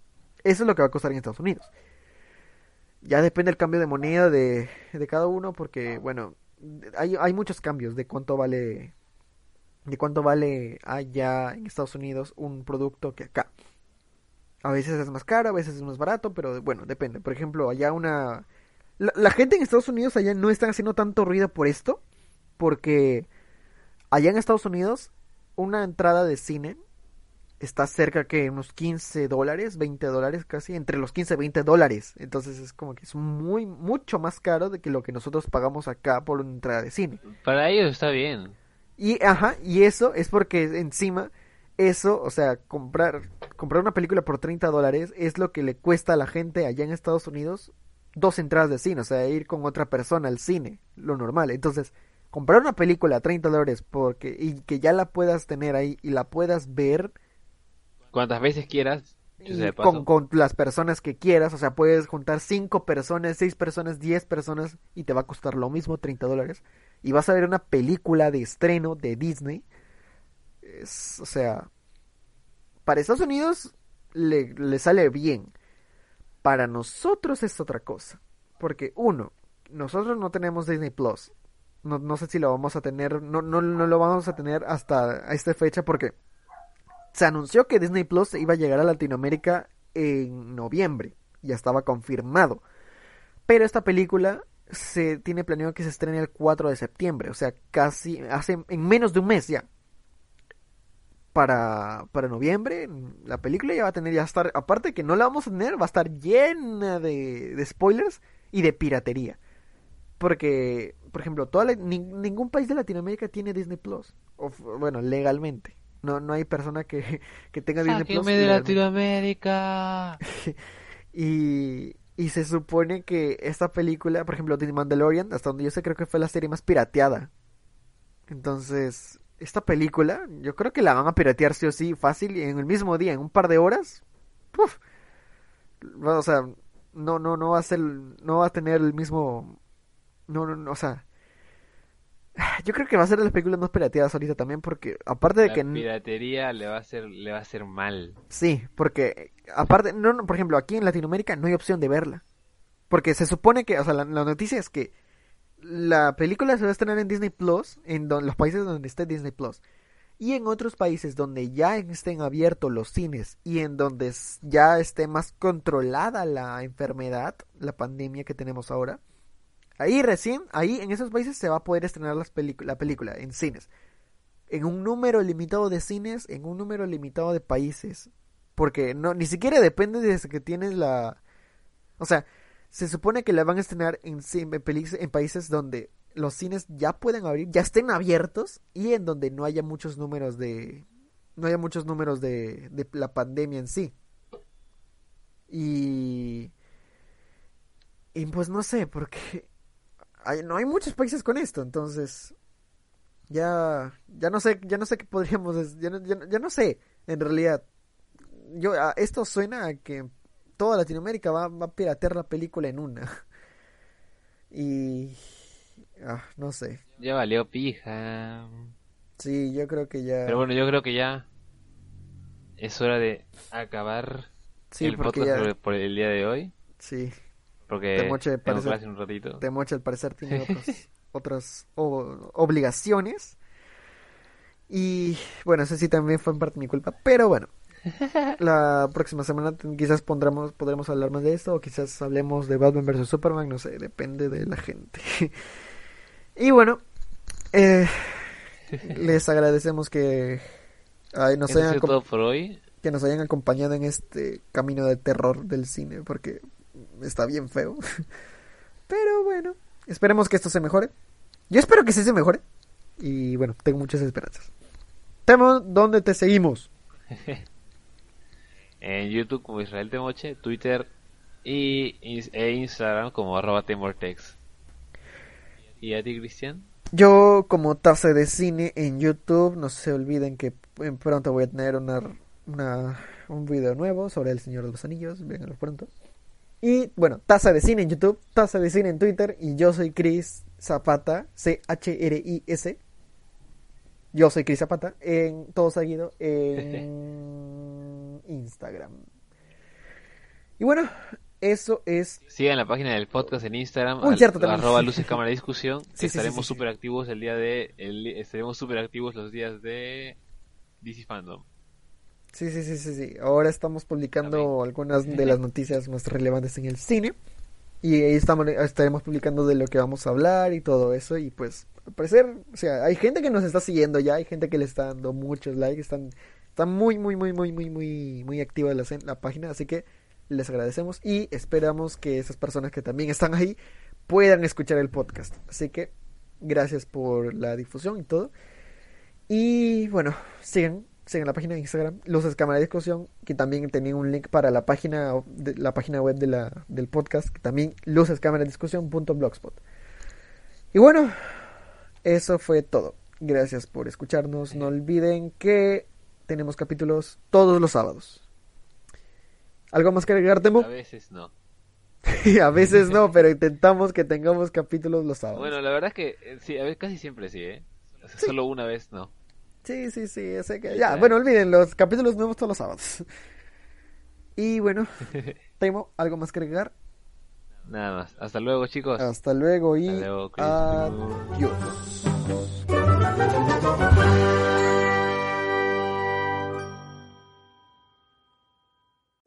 eso es lo que va a costar en Estados Unidos. Ya depende el cambio de moneda de, de cada uno, porque, bueno, hay, hay muchos cambios de cuánto vale de cuánto vale allá en Estados Unidos un producto que acá. A veces es más caro, a veces es más barato, pero bueno, depende. Por ejemplo, allá una... La, gente en Estados Unidos allá no están haciendo tanto ruido por esto, porque allá en Estados Unidos una entrada de cine está cerca que unos 15 dólares, 20 dólares casi, entre los 15 y 20 dólares. Entonces es como que es muy, mucho más caro de que lo que nosotros pagamos acá por una entrada de cine. Para ellos está bien. Y, ajá, y eso es porque encima, eso, o sea, comprar, comprar una película por 30 dólares es lo que le cuesta a la gente allá en Estados Unidos dos entradas de cine, o sea, ir con otra persona al cine, lo normal. Entonces, comprar una película a 30 dólares porque, y que ya la puedas tener ahí y la puedas ver Cuantas veces quieras. con, con las personas que quieras, o sea, puedes juntar 5 personas, 6 personas, 10 personas y te va a costar lo mismo, 30 dólares. Y vas a ver una película de estreno de Disney. Es, o sea, para Estados Unidos le, le sale bien. Para nosotros es otra cosa. Porque uno, nosotros no tenemos Disney Plus. No, no sé si lo vamos a tener, no, no, no lo vamos a tener hasta esta fecha porque se anunció que Disney Plus iba a llegar a Latinoamérica en noviembre. Ya estaba confirmado. Pero esta película se tiene planeado que se estrene el 4 de septiembre. O sea, casi hace en menos de un mes ya. Para, para noviembre, la película ya va a tener, ya estar, aparte que no la vamos a tener, va a estar llena de, de spoilers y de piratería. Porque, por ejemplo, toda ningún país de Latinoamérica tiene Disney Plus. O, bueno, legalmente. No, no hay persona que, que tenga Disney Plus. de Latinoamérica. y, y se supone que esta película, por ejemplo, The Mandalorian, hasta donde yo sé, creo que fue la serie más pirateada. Entonces, esta película, yo creo que la van a piratear sí o sí, fácil, en el mismo día, en un par de horas. O sea, no, no, no va a ser, no va a tener el mismo, no, no, no o sea, yo creo que va a ser de las películas más pirateadas ahorita también porque aparte de la que piratería le va a hacer le va a hacer mal. Sí, porque aparte no, no por ejemplo, aquí en Latinoamérica no hay opción de verla. Porque se supone que, o sea, la, noticia es que la película se va a estrenar en Disney Plus, en los países donde esté Disney Plus. Y en otros países donde ya estén abiertos los cines y en donde ya esté más controlada la enfermedad, la pandemia que tenemos ahora, Ahí recién, ahí en esos países se va a poder estrenar la película en cines. En un número limitado de cines, en un número limitado de países. Porque no, ni siquiera depende de que tienes la... O sea, se supone que la van a estrenar en, en países donde los cines ya pueden abrir, ya estén abiertos y en donde no haya muchos números de... No haya muchos números de, de la pandemia en sí. Y... Y pues no sé, porque no hay muchos países con esto, entonces ya ya no sé, ya no sé qué podríamos, ya no, ya, no sé, en realidad. Yo esto suena a que toda Latinoamérica va, va a piratear la película en una. Y ah, no sé. Ya valió pija. Sí, yo creo que ya. Pero bueno, yo creo que ya es hora de acabar el podcast por el día de hoy. Sí. Porque Temoche, parecer, un ratito. Temoche al parecer tiene otras obligaciones. Y bueno, eso sí también fue en parte mi culpa. Pero bueno, la próxima semana quizás pondremos, podremos hablar más de esto. O quizás hablemos de Batman vs. Superman. No sé, depende de la gente. y bueno, eh, les agradecemos que nos hayan, que nos hayan acompañado en este camino de terror del cine. Porque está bien feo. Pero bueno, esperemos que esto se mejore. Yo espero que sí se mejore. Y bueno, tengo muchas esperanzas. Temo, ¿dónde te seguimos? en YouTube como Israel Temoche, Twitter y, e Instagram como arroba Temortex. ¿Y a ti, Cristian? Yo como taza de cine en YouTube, no se olviden que pronto voy a tener una, una, un video nuevo sobre El Señor de los Anillos, véanlo pronto. Y bueno, Taza de Cine en YouTube, Taza de Cine en Twitter y yo soy Chris Zapata, C-H-R-I-S. Yo soy Chris Zapata, en todo seguido en Instagram. Y bueno, eso es. Sigan la página del podcast en Instagram, arroba luces cámara discusión. estaremos súper activos el día de. estaremos súper activos los días de DC Fandom. Sí, sí, sí, sí, sí. Ahora estamos publicando algunas de las noticias más relevantes en el cine. Y ahí estamos, estaremos publicando de lo que vamos a hablar y todo eso. Y pues, al parecer, o sea, hay gente que nos está siguiendo ya, hay gente que le está dando muchos likes, están Está muy, muy, muy, muy, muy, muy, muy activa la, la página, así que les agradecemos y esperamos que esas personas que también están ahí puedan escuchar el podcast. Así que gracias por la difusión y todo. Y bueno, sigan, sigan la página de Instagram, Cámara de Discusión, que también tenía un link para la página, de, la página web de la, del podcast, que también lucescámaradiscusión.blogspot. Y bueno, eso fue todo. Gracias por escucharnos. No olviden que tenemos capítulos todos los sábados. ¿Algo más que agregar, Temo? A veces no. a veces no, pero intentamos que tengamos capítulos los sábados. Bueno, la verdad es que eh, sí, a veces casi siempre sí, ¿eh? Solo una vez no. Sí, sí, sí, sé que... Ya, bueno, olviden, los capítulos nuevos todos los sábados. Y bueno, Temo, ¿algo más que agregar? Nada más. Hasta luego, chicos. Hasta luego y Hasta luego, adiós.